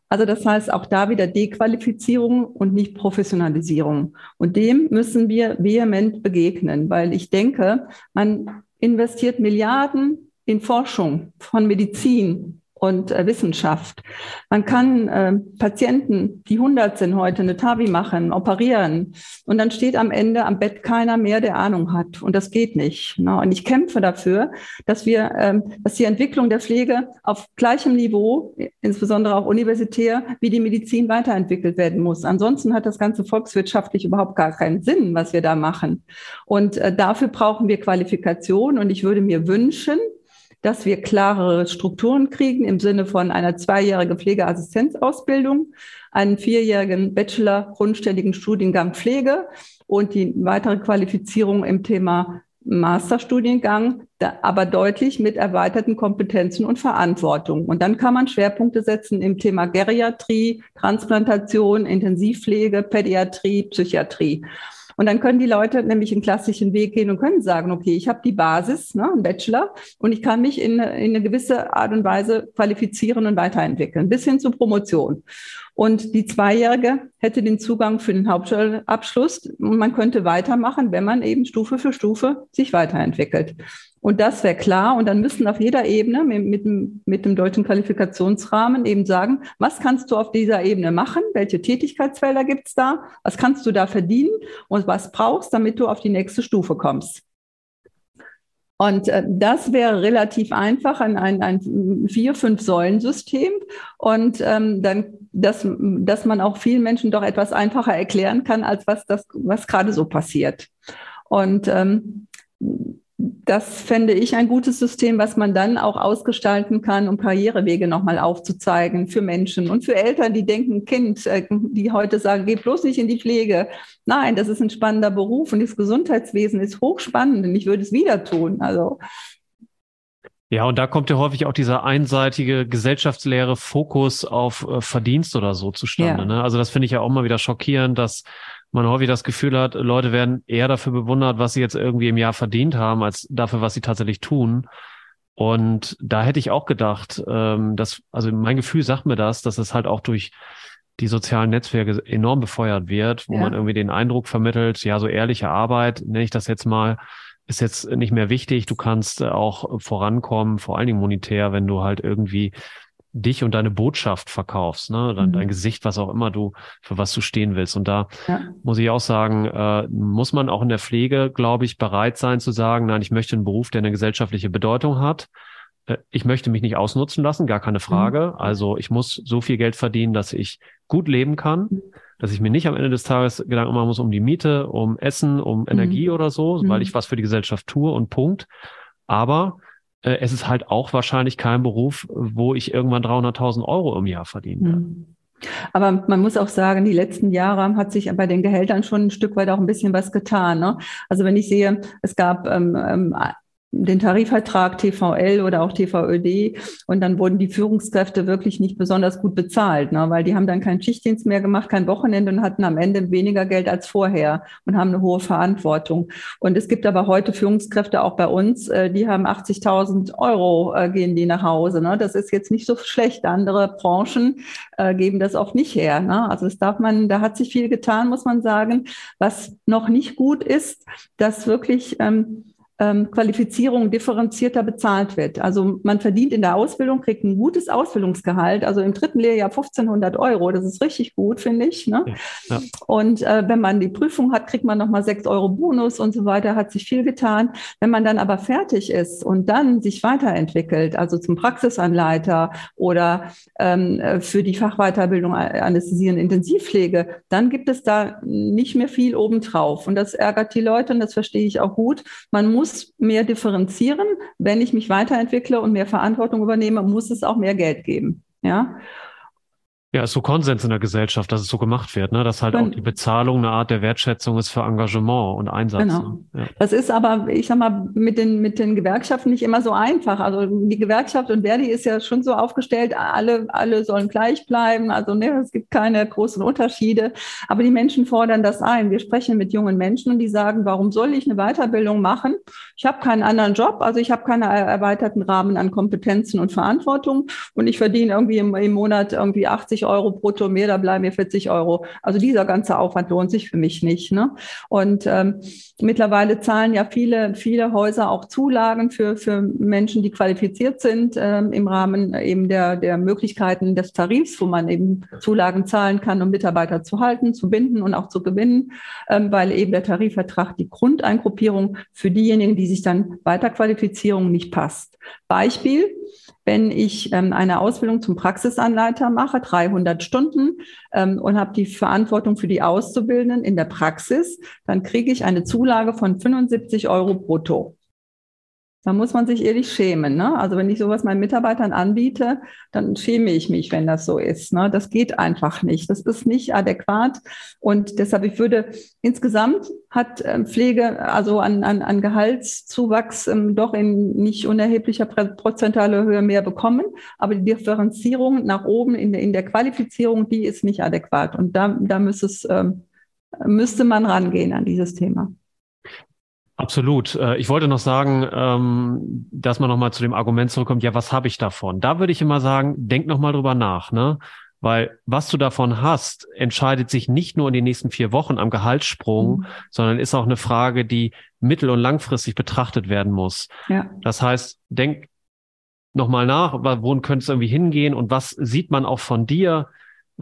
C: Also das heißt auch da wieder Dequalifizierung und nicht Professionalisierung. Und dem müssen wir vehement begegnen, weil ich denke, man investiert Milliarden in Forschung von Medizin, und äh, Wissenschaft. Man kann äh, Patienten, die 100 sind heute, eine TAVI machen, operieren und dann steht am Ende am Bett keiner mehr, der Ahnung hat und das geht nicht. Ne? Und ich kämpfe dafür, dass wir, ähm, dass die Entwicklung der Pflege auf gleichem Niveau, insbesondere auch universitär, wie die Medizin weiterentwickelt werden muss. Ansonsten hat das Ganze volkswirtschaftlich überhaupt gar keinen Sinn, was wir da machen. Und äh, dafür brauchen wir Qualifikation und ich würde mir wünschen, dass wir klarere Strukturen kriegen im Sinne von einer zweijährigen Pflegeassistenzausbildung, einen vierjährigen Bachelor grundständigen Studiengang Pflege und die weitere Qualifizierung im Thema Masterstudiengang, aber deutlich mit erweiterten Kompetenzen und Verantwortung. Und dann kann man Schwerpunkte setzen im Thema Geriatrie, Transplantation, Intensivpflege, Pädiatrie, Psychiatrie. Und dann können die Leute nämlich einen klassischen Weg gehen und können sagen, okay, ich habe die Basis, ne, einen Bachelor, und ich kann mich in, in eine gewisse Art und Weise qualifizieren und weiterentwickeln, bis hin zur Promotion. Und die Zweijährige hätte den Zugang für den Hauptschulabschluss und man könnte weitermachen, wenn man eben Stufe für Stufe sich weiterentwickelt. Und das wäre klar. Und dann müssen auf jeder Ebene mit, mit, dem, mit dem deutschen Qualifikationsrahmen eben sagen, was kannst du auf dieser Ebene machen? Welche Tätigkeitsfelder gibt's da? Was kannst du da verdienen? Und was brauchst, damit du auf die nächste Stufe kommst? Und äh, das wäre relativ einfach, ein, ein, ein vier-, fünf-Säulen-System. Und ähm, dann, dass, dass man auch vielen Menschen doch etwas einfacher erklären kann, als was was gerade so passiert. Und ähm, das fände ich ein gutes System, was man dann auch ausgestalten kann, um Karrierewege nochmal aufzuzeigen für Menschen und für Eltern, die denken, Kind, äh, die heute sagen, geh bloß nicht in die Pflege. Nein, das ist ein spannender Beruf und das Gesundheitswesen ist hochspannend und ich würde es wieder tun. Also
B: ja, und da kommt ja häufig auch dieser einseitige gesellschaftsleere Fokus auf äh, Verdienst oder so zustande. Ja. Ne? Also das finde ich ja auch mal wieder schockierend, dass man häufig das Gefühl hat, Leute werden eher dafür bewundert, was sie jetzt irgendwie im Jahr verdient haben, als dafür, was sie tatsächlich tun. Und da hätte ich auch gedacht, ähm, dass, also mein Gefühl sagt mir das, dass es halt auch durch die sozialen Netzwerke enorm befeuert wird, wo ja. man irgendwie den Eindruck vermittelt, ja, so ehrliche Arbeit, nenne ich das jetzt mal, ist jetzt nicht mehr wichtig. Du kannst auch vorankommen, vor allen Dingen monetär, wenn du halt irgendwie dich und deine Botschaft verkaufst, ne? Dein, mhm. dein Gesicht, was auch immer du, für was du stehen willst. Und da ja. muss ich auch sagen, äh, muss man auch in der Pflege, glaube ich, bereit sein zu sagen, nein, ich möchte einen Beruf, der eine gesellschaftliche Bedeutung hat. Äh, ich möchte mich nicht ausnutzen lassen, gar keine Frage. Mhm. Also ich muss so viel Geld verdienen, dass ich gut leben kann, mhm. dass ich mir nicht am Ende des Tages Gedanken machen muss um die Miete, um Essen, um mhm. Energie oder so, weil mhm. ich was für die Gesellschaft tue und Punkt. Aber äh, es ist halt auch wahrscheinlich kein Beruf, wo ich irgendwann 300.000 Euro im Jahr verdiene. Mhm.
C: Aber man muss auch sagen, die letzten Jahre hat sich bei den Gehältern schon ein Stück weit auch ein bisschen was getan. Ne? Also wenn ich sehe, es gab ähm, ähm den Tarifvertrag TVL oder auch TVÖD und dann wurden die Führungskräfte wirklich nicht besonders gut bezahlt, ne, weil die haben dann keinen Schichtdienst mehr gemacht, kein Wochenende und hatten am Ende weniger Geld als vorher und haben eine hohe Verantwortung. Und es gibt aber heute Führungskräfte auch bei uns, äh, die haben 80.000 Euro äh, gehen die nach Hause. Ne. Das ist jetzt nicht so schlecht. Andere Branchen äh, geben das oft nicht her. Ne. Also das darf man, da hat sich viel getan, muss man sagen. Was noch nicht gut ist, dass wirklich ähm, ähm, Qualifizierung differenzierter bezahlt wird. Also man verdient in der Ausbildung, kriegt ein gutes Ausbildungsgehalt, also im dritten Lehrjahr 1500 Euro. Das ist richtig gut, finde ich. Ne? Ja, ja. Und äh, wenn man die Prüfung hat, kriegt man nochmal 6 Euro Bonus und so weiter, hat sich viel getan. Wenn man dann aber fertig ist und dann sich weiterentwickelt, also zum Praxisanleiter oder ähm, für die Fachweiterbildung Anästhesie und Intensivpflege, dann gibt es da nicht mehr viel obendrauf. Und das ärgert die Leute und das verstehe ich auch gut. Man muss muss mehr differenzieren. Wenn ich mich weiterentwickle und mehr Verantwortung übernehme, muss es auch mehr Geld geben. Ja.
B: Ja, ist so Konsens in der Gesellschaft, dass es so gemacht wird, ne? dass halt auch die Bezahlung eine Art der Wertschätzung ist für Engagement und Einsatz. Genau.
C: Ne? Ja. Das ist aber, ich sag mal, mit den, mit den Gewerkschaften nicht immer so einfach. Also die Gewerkschaft und Verdi ist ja schon so aufgestellt, alle, alle sollen gleich bleiben. Also ne, es gibt keine großen Unterschiede. Aber die Menschen fordern das ein. Wir sprechen mit jungen Menschen und die sagen, warum soll ich eine Weiterbildung machen? Ich habe keinen anderen Job, also ich habe keinen erweiterten Rahmen an Kompetenzen und Verantwortung und ich verdiene irgendwie im, im Monat irgendwie 80 Euro brutto mehr, da bleiben mir 40 Euro. Also dieser ganze Aufwand lohnt sich für mich nicht. Ne? Und ähm, mittlerweile zahlen ja viele, viele Häuser auch Zulagen für, für Menschen, die qualifiziert sind ähm, im Rahmen eben der, der Möglichkeiten des Tarifs, wo man eben Zulagen zahlen kann, um Mitarbeiter zu halten, zu binden und auch zu gewinnen, ähm, weil eben der Tarifvertrag die Grundeingruppierung für diejenigen, die sich dann Weiterqualifizierung nicht passt. Beispiel, wenn ich ähm, eine Ausbildung zum Praxisanleiter mache, 300 Stunden ähm, und habe die Verantwortung für die Auszubildenden in der Praxis, dann kriege ich eine Zulage von 75 Euro brutto. Da muss man sich ehrlich schämen. Ne? Also wenn ich sowas meinen Mitarbeitern anbiete, dann schäme ich mich, wenn das so ist. Ne? Das geht einfach nicht. Das ist nicht adäquat. Und deshalb, ich würde insgesamt hat ähm, Pflege also an, an, an Gehaltszuwachs ähm, doch in nicht unerheblicher prozentaler Höhe mehr bekommen. Aber die Differenzierung nach oben in der, in der Qualifizierung, die ist nicht adäquat. Und da, da müsste, es, ähm, müsste man rangehen an dieses Thema.
B: Absolut. Äh, ich wollte noch sagen, ähm, dass man nochmal zu dem Argument zurückkommt, ja, was habe ich davon? Da würde ich immer sagen, denk nochmal drüber nach, ne? Weil was du davon hast, entscheidet sich nicht nur in den nächsten vier Wochen am Gehaltssprung, mhm. sondern ist auch eine Frage, die mittel- und langfristig betrachtet werden muss. Ja. Das heißt, denk nochmal nach, wo könnte es irgendwie hingehen und was sieht man auch von dir,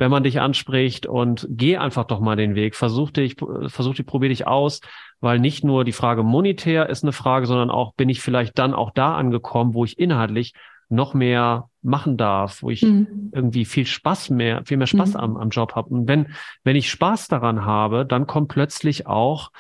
B: wenn man dich anspricht und geh einfach doch mal den Weg. Versuch dich, versuch dich, probier dich aus, weil nicht nur die Frage monetär ist eine Frage, sondern auch bin ich vielleicht dann auch da angekommen, wo ich inhaltlich noch mehr machen darf, wo ich mhm. irgendwie viel Spaß mehr, viel mehr Spaß mhm. am, am Job habe. Und wenn, wenn ich Spaß daran habe, dann kommt plötzlich auch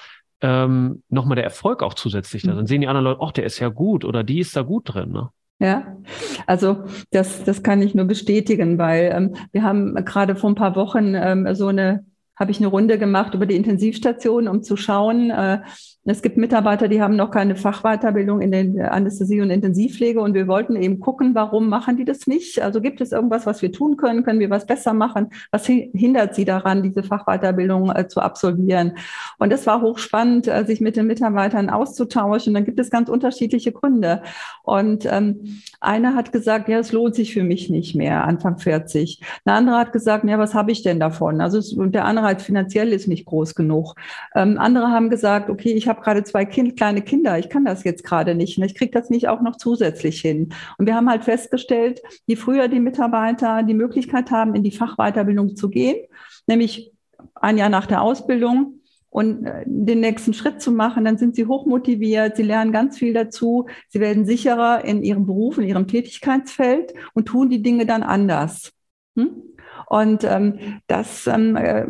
B: ähm, nochmal der Erfolg auch zusätzlich da. Mhm. Dann sehen die anderen Leute, ach, der ist ja gut oder die ist da gut drin. Ne?
C: Ja, also das, das kann ich nur bestätigen, weil ähm, wir haben gerade vor ein paar Wochen ähm, so eine habe ich eine Runde gemacht über die Intensivstation, um zu schauen. Äh, es gibt Mitarbeiter, die haben noch keine Fachweiterbildung in der Anästhesie und Intensivpflege und wir wollten eben gucken, warum machen die das nicht? Also gibt es irgendwas, was wir tun können? Können wir was besser machen? Was hindert sie daran, diese Fachweiterbildung äh, zu absolvieren? Und es war hochspannend, äh, sich mit den Mitarbeitern auszutauschen. Dann gibt es ganz unterschiedliche Gründe. Und ähm, einer hat gesagt, ja, es lohnt sich für mich nicht mehr, Anfang 40. Eine andere hat gesagt, ja, was habe ich denn davon? Also es, der andere hat finanziell ist nicht groß genug. Ähm, andere haben gesagt, okay, ich habe gerade zwei kind, kleine Kinder, ich kann das jetzt gerade nicht. Ne? Ich kriege das nicht auch noch zusätzlich hin. Und wir haben halt festgestellt, je früher die Mitarbeiter die Möglichkeit haben, in die Fachweiterbildung zu gehen, nämlich ein Jahr nach der Ausbildung, und äh, den nächsten Schritt zu machen, dann sind sie hochmotiviert, sie lernen ganz viel dazu, sie werden sicherer in ihrem Beruf, in ihrem Tätigkeitsfeld und tun die Dinge dann anders. Hm? Und ähm, das ähm, äh,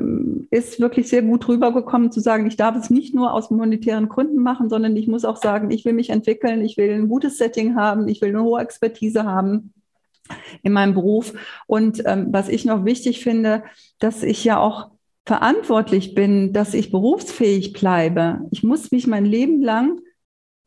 C: ist wirklich sehr gut rübergekommen, zu sagen, ich darf es nicht nur aus monetären Gründen machen, sondern ich muss auch sagen, ich will mich entwickeln, ich will ein gutes Setting haben, ich will eine hohe Expertise haben. in meinem Beruf. Und ähm, was ich noch wichtig finde, dass ich ja auch verantwortlich bin, dass ich berufsfähig bleibe. Ich muss mich mein Leben lang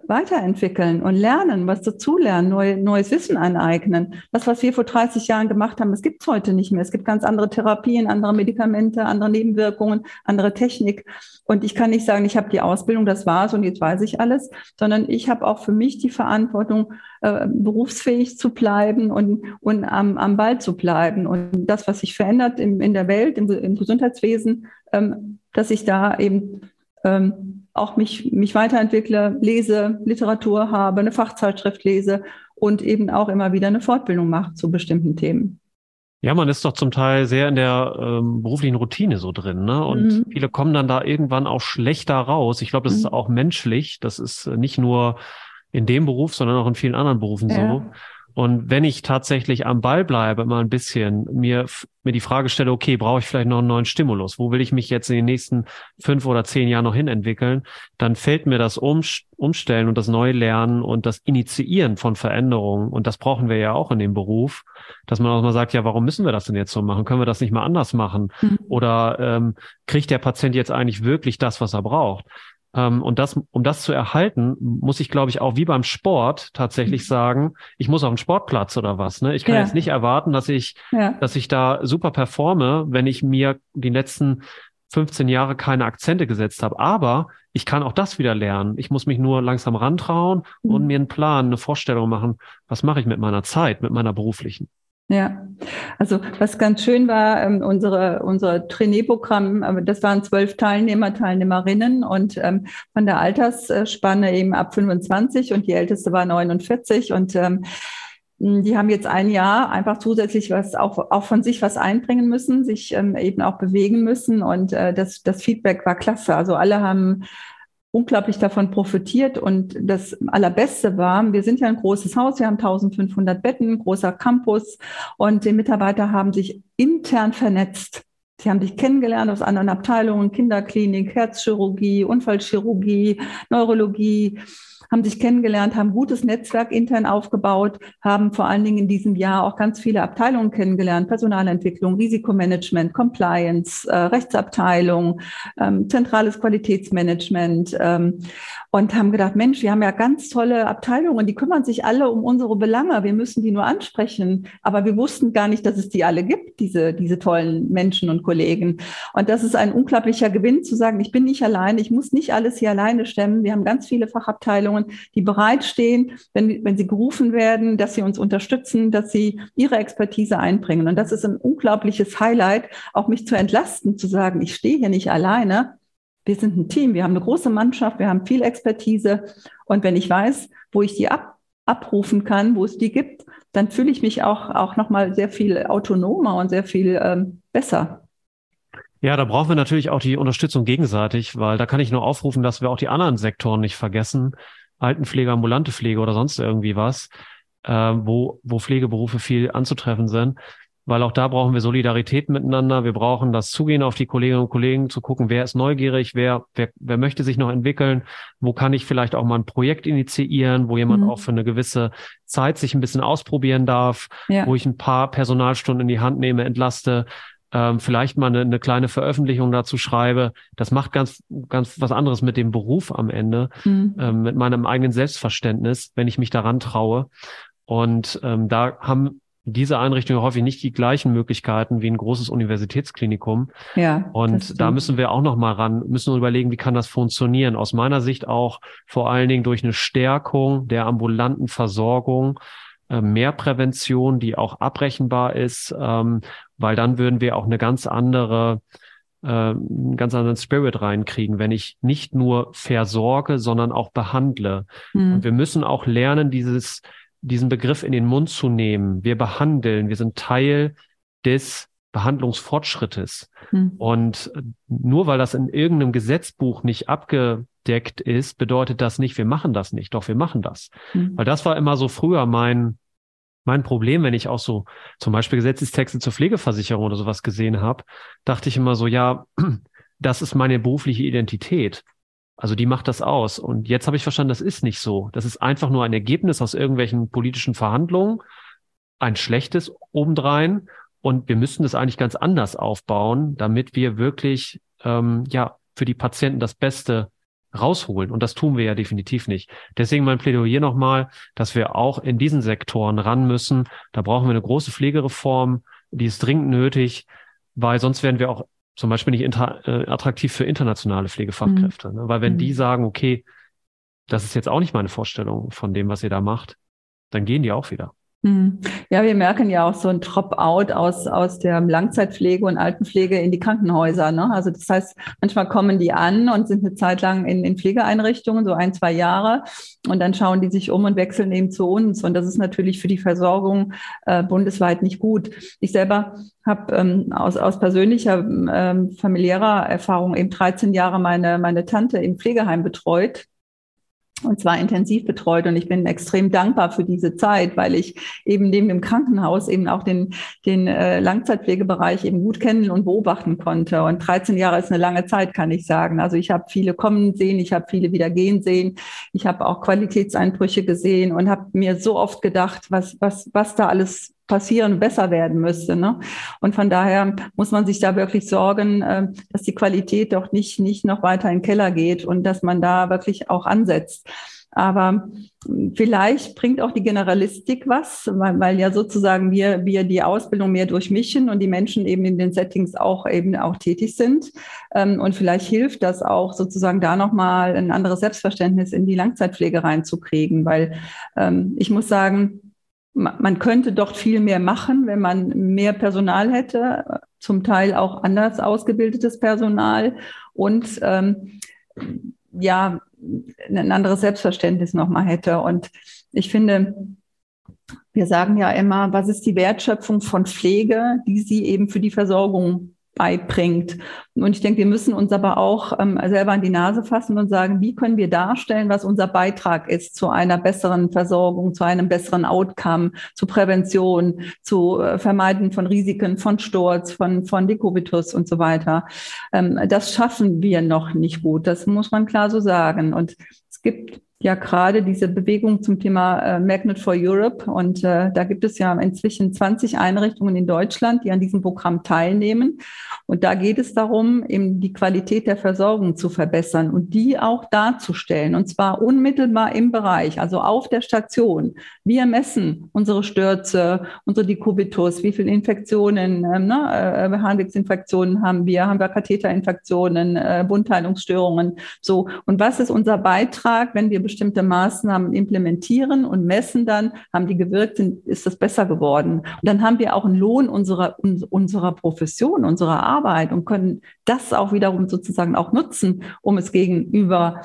C: weiterentwickeln und lernen, was dazulernen, neu, neues Wissen aneignen. Das, was wir vor 30 Jahren gemacht haben, das gibt es heute nicht mehr. Es gibt ganz andere Therapien, andere Medikamente, andere Nebenwirkungen, andere Technik. Und ich kann nicht sagen, ich habe die Ausbildung, das war's und jetzt weiß ich alles, sondern ich habe auch für mich die Verantwortung, äh, berufsfähig zu bleiben und, und am, am Ball zu bleiben. Und das, was sich verändert im, in der Welt, im, im Gesundheitswesen, ähm, dass ich da eben ähm, auch mich, mich weiterentwickle, lese, Literatur habe, eine Fachzeitschrift lese und eben auch immer wieder eine Fortbildung mache zu bestimmten Themen.
B: Ja, man ist doch zum Teil sehr in der ähm, beruflichen Routine so drin, ne? Und mhm. viele kommen dann da irgendwann auch schlechter raus. Ich glaube, das mhm. ist auch menschlich. Das ist nicht nur in dem Beruf, sondern auch in vielen anderen Berufen ja. so. Und wenn ich tatsächlich am Ball bleibe, mal ein bisschen, mir, mir die Frage stelle, okay, brauche ich vielleicht noch einen neuen Stimulus? Wo will ich mich jetzt in den nächsten fünf oder zehn Jahren noch hin entwickeln? Dann fällt mir das um, Umstellen und das Neulernen und das Initiieren von Veränderungen. Und das brauchen wir ja auch in dem Beruf, dass man auch mal sagt, ja, warum müssen wir das denn jetzt so machen? Können wir das nicht mal anders machen? Mhm. Oder ähm, kriegt der Patient jetzt eigentlich wirklich das, was er braucht? Ähm, und das, um das zu erhalten, muss ich, glaube ich, auch wie beim Sport tatsächlich mhm. sagen, ich muss auf den Sportplatz oder was. Ne? Ich kann ja. jetzt nicht erwarten, dass ich, ja. dass ich da super performe, wenn ich mir die letzten 15 Jahre keine Akzente gesetzt habe. Aber ich kann auch das wieder lernen. Ich muss mich nur langsam rantrauen mhm. und mir einen Plan, eine Vorstellung machen, was mache ich mit meiner Zeit, mit meiner beruflichen.
C: Ja, also was ganz schön war, ähm, unsere, unser Trainee-Programm, das waren zwölf Teilnehmer, Teilnehmerinnen und ähm, von der Altersspanne eben ab 25 und die älteste war 49 und ähm, die haben jetzt ein Jahr einfach zusätzlich was auch, auch von sich was einbringen müssen, sich ähm, eben auch bewegen müssen und äh, das, das Feedback war klasse. Also alle haben unglaublich davon profitiert. Und das Allerbeste war, wir sind ja ein großes Haus, wir haben 1500 Betten, großer Campus und die Mitarbeiter haben sich intern vernetzt. Sie haben sich kennengelernt aus anderen Abteilungen, Kinderklinik, Herzchirurgie, Unfallchirurgie, Neurologie, haben sich kennengelernt, haben gutes Netzwerk intern aufgebaut, haben vor allen Dingen in diesem Jahr auch ganz viele Abteilungen kennengelernt, Personalentwicklung, Risikomanagement, Compliance, äh, Rechtsabteilung, ähm, zentrales Qualitätsmanagement ähm, und haben gedacht, Mensch, wir haben ja ganz tolle Abteilungen, die kümmern sich alle um unsere Belange, wir müssen die nur ansprechen, aber wir wussten gar nicht, dass es die alle gibt, diese, diese tollen Menschen und Kollegen. Und das ist ein unglaublicher Gewinn zu sagen, ich bin nicht alleine, ich muss nicht alles hier alleine stemmen, wir haben ganz viele Fachabteilungen, Organisationen, die bereitstehen, wenn, wenn sie gerufen werden, dass sie uns unterstützen, dass sie ihre Expertise einbringen. Und das ist ein unglaubliches Highlight, auch mich zu entlasten, zu sagen, ich stehe hier nicht alleine. Wir sind ein Team, wir haben eine große Mannschaft, wir haben viel Expertise. Und wenn ich weiß, wo ich die ab, abrufen kann, wo es die gibt, dann fühle ich mich auch, auch nochmal sehr viel autonomer und sehr viel ähm, besser.
B: Ja, da brauchen wir natürlich auch die Unterstützung gegenseitig, weil da kann ich nur aufrufen, dass wir auch die anderen Sektoren nicht vergessen. Altenpflege, ambulante Pflege oder sonst irgendwie was, äh, wo, wo Pflegeberufe viel anzutreffen sind. Weil auch da brauchen wir Solidarität miteinander. Wir brauchen das Zugehen auf die Kolleginnen und Kollegen, zu gucken, wer ist neugierig, wer, wer, wer möchte sich noch entwickeln, wo kann ich vielleicht auch mal ein Projekt initiieren, wo jemand mhm. auch für eine gewisse Zeit sich ein bisschen ausprobieren darf, ja. wo ich ein paar Personalstunden in die Hand nehme, entlaste, ähm, vielleicht mal eine, eine kleine Veröffentlichung dazu schreibe. Das macht ganz, ganz was anderes mit dem Beruf am Ende, mhm. ähm, mit meinem eigenen Selbstverständnis, wenn ich mich daran traue. Und ähm, da haben diese Einrichtungen häufig nicht die gleichen Möglichkeiten wie ein großes Universitätsklinikum. Ja. Und da müssen wir auch noch mal ran, müssen überlegen, wie kann das funktionieren? Aus meiner Sicht auch vor allen Dingen durch eine Stärkung der ambulanten Versorgung, mehr Prävention, die auch abrechenbar ist, ähm, weil dann würden wir auch eine ganz andere äh, einen ganz anderen Spirit reinkriegen, wenn ich nicht nur versorge, sondern auch behandle. Mhm. Und wir müssen auch lernen, dieses, diesen Begriff in den Mund zu nehmen. Wir behandeln, wir sind Teil des Behandlungsfortschrittes. Mhm. Und nur weil das in irgendeinem Gesetzbuch nicht abgedeckt ist, bedeutet das nicht, wir machen das nicht. Doch wir machen das. Mhm. Weil das war immer so früher mein, mein Problem, wenn ich auch so zum Beispiel Gesetzestexte zur Pflegeversicherung oder sowas gesehen habe, dachte ich immer so, ja, das ist meine berufliche Identität. Also die macht das aus. Und jetzt habe ich verstanden, das ist nicht so. Das ist einfach nur ein Ergebnis aus irgendwelchen politischen Verhandlungen. ein schlechtes obendrein und wir müssten es eigentlich ganz anders aufbauen, damit wir wirklich ähm, ja für die Patienten das Beste rausholen. Und das tun wir ja definitiv nicht. Deswegen mein Plädoyer nochmal, dass wir auch in diesen Sektoren ran müssen. Da brauchen wir eine große Pflegereform, die ist dringend nötig, weil sonst werden wir auch zum Beispiel nicht inter, äh, attraktiv für internationale Pflegefachkräfte. Mhm. Ne? Weil wenn mhm. die sagen, okay, das ist jetzt auch nicht meine Vorstellung von dem, was ihr da macht, dann gehen die auch wieder.
C: Hm. Ja, wir merken ja auch so ein Drop-out aus, aus der Langzeitpflege und Altenpflege in die Krankenhäuser. Ne? Also das heißt, manchmal kommen die an und sind eine Zeit lang in, in Pflegeeinrichtungen, so ein, zwei Jahre, und dann schauen die sich um und wechseln eben zu uns. Und das ist natürlich für die Versorgung äh, bundesweit nicht gut. Ich selber habe ähm, aus, aus persönlicher ähm, familiärer Erfahrung eben 13 Jahre meine, meine Tante im Pflegeheim betreut und zwar intensiv betreut. Und ich bin extrem dankbar für diese Zeit, weil ich eben neben dem Krankenhaus eben auch den, den äh, Langzeitpflegebereich eben gut kennen und beobachten konnte. Und 13 Jahre ist eine lange Zeit, kann ich sagen. Also ich habe viele kommen sehen, ich habe viele wieder gehen sehen, ich habe auch Qualitätseinbrüche gesehen und habe mir so oft gedacht, was, was, was da alles passieren, besser werden müsste. Ne? Und von daher muss man sich da wirklich sorgen, äh, dass die Qualität doch nicht, nicht noch weiter in den Keller geht und dass man da wirklich auch ansetzt. Aber vielleicht bringt auch die Generalistik was, weil, weil ja sozusagen wir, wir die Ausbildung mehr durchmischen und die Menschen eben in den Settings auch eben auch tätig sind. Ähm, und vielleicht hilft das auch sozusagen da nochmal ein anderes Selbstverständnis in die Langzeitpflege reinzukriegen, weil ähm, ich muss sagen, man könnte dort viel mehr machen, wenn man mehr Personal hätte, zum Teil auch anders ausgebildetes Personal und ähm, ja, ein anderes Selbstverständnis nochmal hätte. Und ich finde, wir sagen ja immer, was ist die Wertschöpfung von Pflege, die sie eben für die Versorgung beibringt. Und ich denke, wir müssen uns aber auch ähm, selber an die Nase fassen und sagen, wie können wir darstellen, was unser Beitrag ist zu einer besseren Versorgung, zu einem besseren Outcome, zu Prävention, zu äh, Vermeiden von Risiken, von Sturz, von, von Dekubitus und so weiter. Ähm, das schaffen wir noch nicht gut. Das muss man klar so sagen. Und es gibt ja gerade diese Bewegung zum Thema äh, Magnet for Europe. Und äh, da gibt es ja inzwischen 20 Einrichtungen in Deutschland, die an diesem Programm teilnehmen. Und da geht es darum, eben die Qualität der Versorgung zu verbessern und die auch darzustellen. Und zwar unmittelbar im Bereich, also auf der Station. Wir messen unsere Stürze, unsere Dekubitus, wie viele Infektionen, ähm, ne, äh, Harnwegsinfektionen haben wir, haben wir Katheterinfektionen, äh, Wundheilungsstörungen. So. Und was ist unser Beitrag, wenn wir bestimmte Maßnahmen implementieren und messen dann, haben die gewirkt, ist das besser geworden. Und dann haben wir auch einen Lohn unserer, unserer Profession, unserer Arbeit und können das auch wiederum sozusagen auch nutzen, um es gegenüber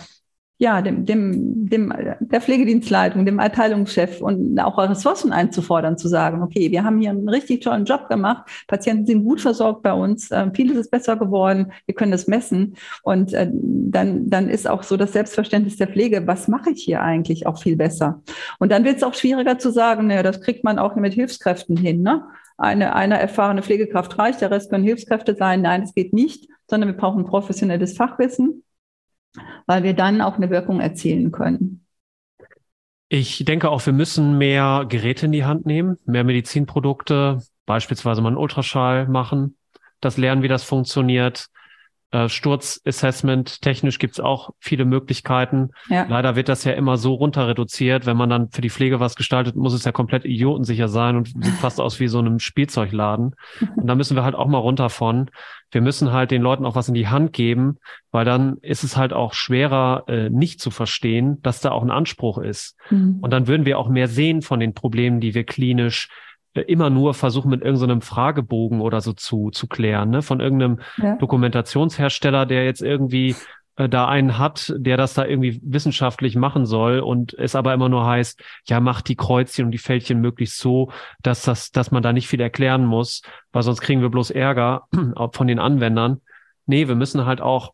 C: ja, dem, dem, dem, der Pflegedienstleitung, dem Abteilungschef und auch Ressourcen einzufordern, zu sagen, okay, wir haben hier einen richtig tollen Job gemacht, Patienten sind gut versorgt bei uns, äh, vieles ist besser geworden, wir können das messen und äh, dann, dann ist auch so das Selbstverständnis der Pflege, was mache ich hier eigentlich, auch viel besser. Und dann wird es auch schwieriger zu sagen, naja, das kriegt man auch mit Hilfskräften hin, ne? Eine, eine erfahrene Pflegekraft reicht, der Rest können Hilfskräfte sein. Nein, es geht nicht, sondern wir brauchen professionelles Fachwissen weil wir dann auch eine Wirkung erzielen können.
B: Ich denke auch, wir müssen mehr Geräte in die Hand nehmen, mehr Medizinprodukte, beispielsweise mal einen Ultraschall machen, das lernen, wie das funktioniert, äh, Sturzassessment. Technisch gibt's auch viele Möglichkeiten. Ja. Leider wird das ja immer so runter reduziert. Wenn man dann für die Pflege was gestaltet, muss es ja komplett idiotensicher sein und sieht fast aus wie so einem Spielzeugladen. Und da müssen wir halt auch mal runter von. Wir müssen halt den Leuten auch was in die Hand geben, weil dann ist es halt auch schwerer, äh, nicht zu verstehen, dass da auch ein Anspruch ist. Mhm. Und dann würden wir auch mehr sehen von den Problemen, die wir klinisch immer nur versuchen, mit irgendeinem Fragebogen oder so zu, zu klären, ne? von irgendeinem ja. Dokumentationshersteller, der jetzt irgendwie äh, da einen hat, der das da irgendwie wissenschaftlich machen soll und es aber immer nur heißt, ja, macht die Kreuzchen und die Fältchen möglichst so, dass das, dass man da nicht viel erklären muss, weil sonst kriegen wir bloß Ärger von den Anwendern. Nee, wir müssen halt auch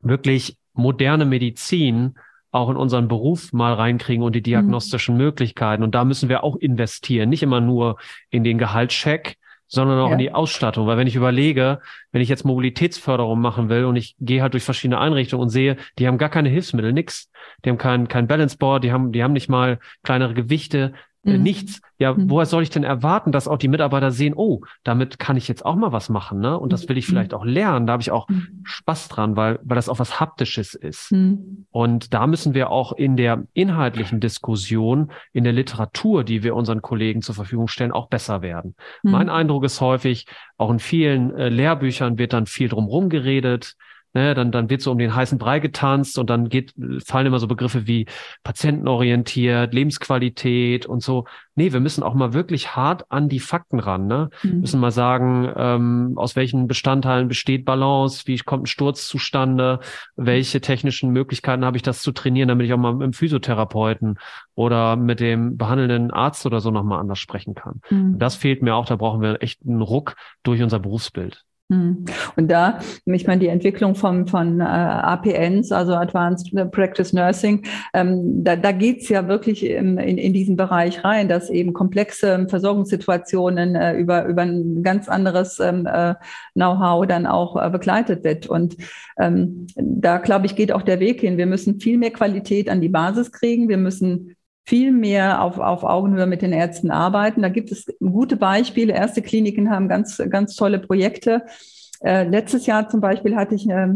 B: wirklich moderne Medizin auch in unseren Beruf mal reinkriegen und die mhm. diagnostischen mhm. Möglichkeiten. Und da müssen wir auch investieren, nicht immer nur in den Gehaltscheck, sondern auch ja. in die Ausstattung. Weil wenn ich überlege, wenn ich jetzt Mobilitätsförderung machen will und ich gehe halt durch verschiedene Einrichtungen und sehe, die haben gar keine Hilfsmittel, nix. Die haben kein, kein Balance Board, die haben, die haben nicht mal kleinere Gewichte. Äh, mhm. nichts. Ja, mhm. woher soll ich denn erwarten, dass auch die Mitarbeiter sehen, oh, damit kann ich jetzt auch mal was machen, ne? Und das will ich mhm. vielleicht auch lernen. Da habe ich auch mhm. Spaß dran, weil, weil das auch was Haptisches ist. Mhm. Und da müssen wir auch in der inhaltlichen Diskussion, in der Literatur, die wir unseren Kollegen zur Verfügung stellen, auch besser werden. Mein Eindruck ist häufig, auch in vielen äh, Lehrbüchern wird dann viel drumherum geredet. Ne, dann, dann wird so um den heißen Brei getanzt und dann geht, fallen immer so Begriffe wie patientenorientiert, Lebensqualität und so. Nee, wir müssen auch mal wirklich hart an die Fakten ran. Ne? Mhm. Müssen mal sagen, ähm, aus welchen Bestandteilen besteht Balance, wie kommt ein Sturz zustande, welche technischen Möglichkeiten habe ich das zu trainieren, damit ich auch mal mit dem Physiotherapeuten oder mit dem behandelnden Arzt oder so nochmal anders sprechen kann. Mhm. Das fehlt mir auch, da brauchen wir echt einen Ruck durch unser Berufsbild.
C: Hm. Und da, ich meine, die Entwicklung von, von äh, APNs, also Advanced Practice Nursing, ähm, da, da geht's ja wirklich in, in, in diesen Bereich rein, dass eben komplexe Versorgungssituationen äh, über, über ein ganz anderes ähm, äh, Know-how dann auch äh, begleitet wird. Und ähm, da, glaube ich, geht auch der Weg hin. Wir müssen viel mehr Qualität an die Basis kriegen. Wir müssen viel mehr auf, auf Augenhöhe mit den Ärzten arbeiten. Da gibt es gute Beispiele. Erste Kliniken haben ganz, ganz tolle Projekte. Äh, letztes Jahr zum Beispiel hatte ich äh,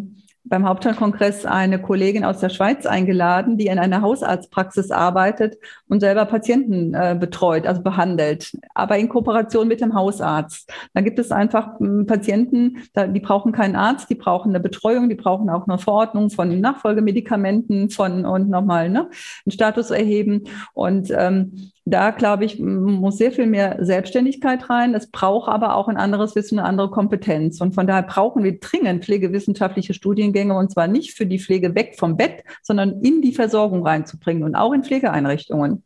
C: beim Hauptstadtkongress eine Kollegin aus der Schweiz eingeladen, die in einer Hausarztpraxis arbeitet und selber Patienten äh, betreut, also behandelt, aber in Kooperation mit dem Hausarzt. Da gibt es einfach äh, Patienten, da, die brauchen keinen Arzt, die brauchen eine Betreuung, die brauchen auch eine Verordnung von Nachfolgemedikamenten von und nochmal ne, einen Status erheben. Und ähm, da, glaube ich, muss sehr viel mehr Selbstständigkeit rein. Es braucht aber auch ein anderes Wissen, eine andere Kompetenz. Und von daher brauchen wir dringend pflegewissenschaftliche Studiengänge und zwar nicht für die Pflege weg vom Bett, sondern in die Versorgung reinzubringen und auch in Pflegeeinrichtungen.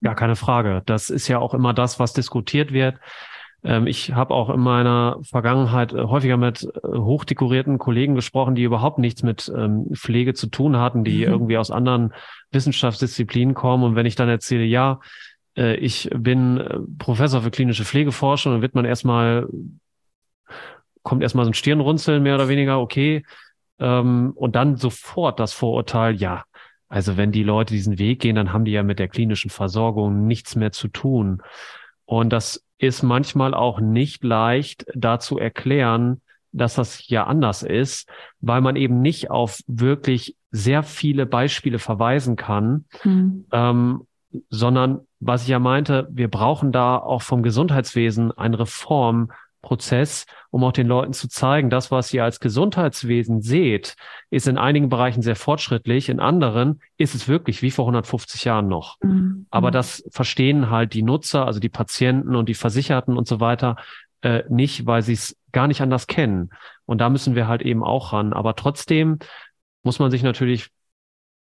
B: Ja, keine Frage. Das ist ja auch immer das, was diskutiert wird. Ähm, ich habe auch in meiner Vergangenheit äh, häufiger mit äh, hochdekorierten Kollegen gesprochen, die überhaupt nichts mit ähm, Pflege zu tun hatten, die mhm. irgendwie aus anderen Wissenschaftsdisziplinen kommen. Und wenn ich dann erzähle, ja, äh, ich bin Professor für klinische Pflegeforschung, dann wird man erstmal, kommt erstmal so ein Stirnrunzeln mehr oder weniger, okay. Ähm, und dann sofort das Vorurteil, ja, also wenn die Leute diesen Weg gehen, dann haben die ja mit der klinischen Versorgung nichts mehr zu tun. Und das ist manchmal auch nicht leicht da zu erklären, dass das ja anders ist, weil man eben nicht auf wirklich sehr viele Beispiele verweisen kann, hm. ähm, sondern was ich ja meinte, wir brauchen da auch vom Gesundheitswesen eine Reform, Prozess, um auch den Leuten zu zeigen, das, was ihr als Gesundheitswesen seht, ist in einigen Bereichen sehr fortschrittlich, in anderen ist es wirklich wie vor 150 Jahren noch. Mhm. Aber das verstehen halt die Nutzer, also die Patienten und die Versicherten und so weiter, äh, nicht, weil sie es gar nicht anders kennen. Und da müssen wir halt eben auch ran. Aber trotzdem muss man sich natürlich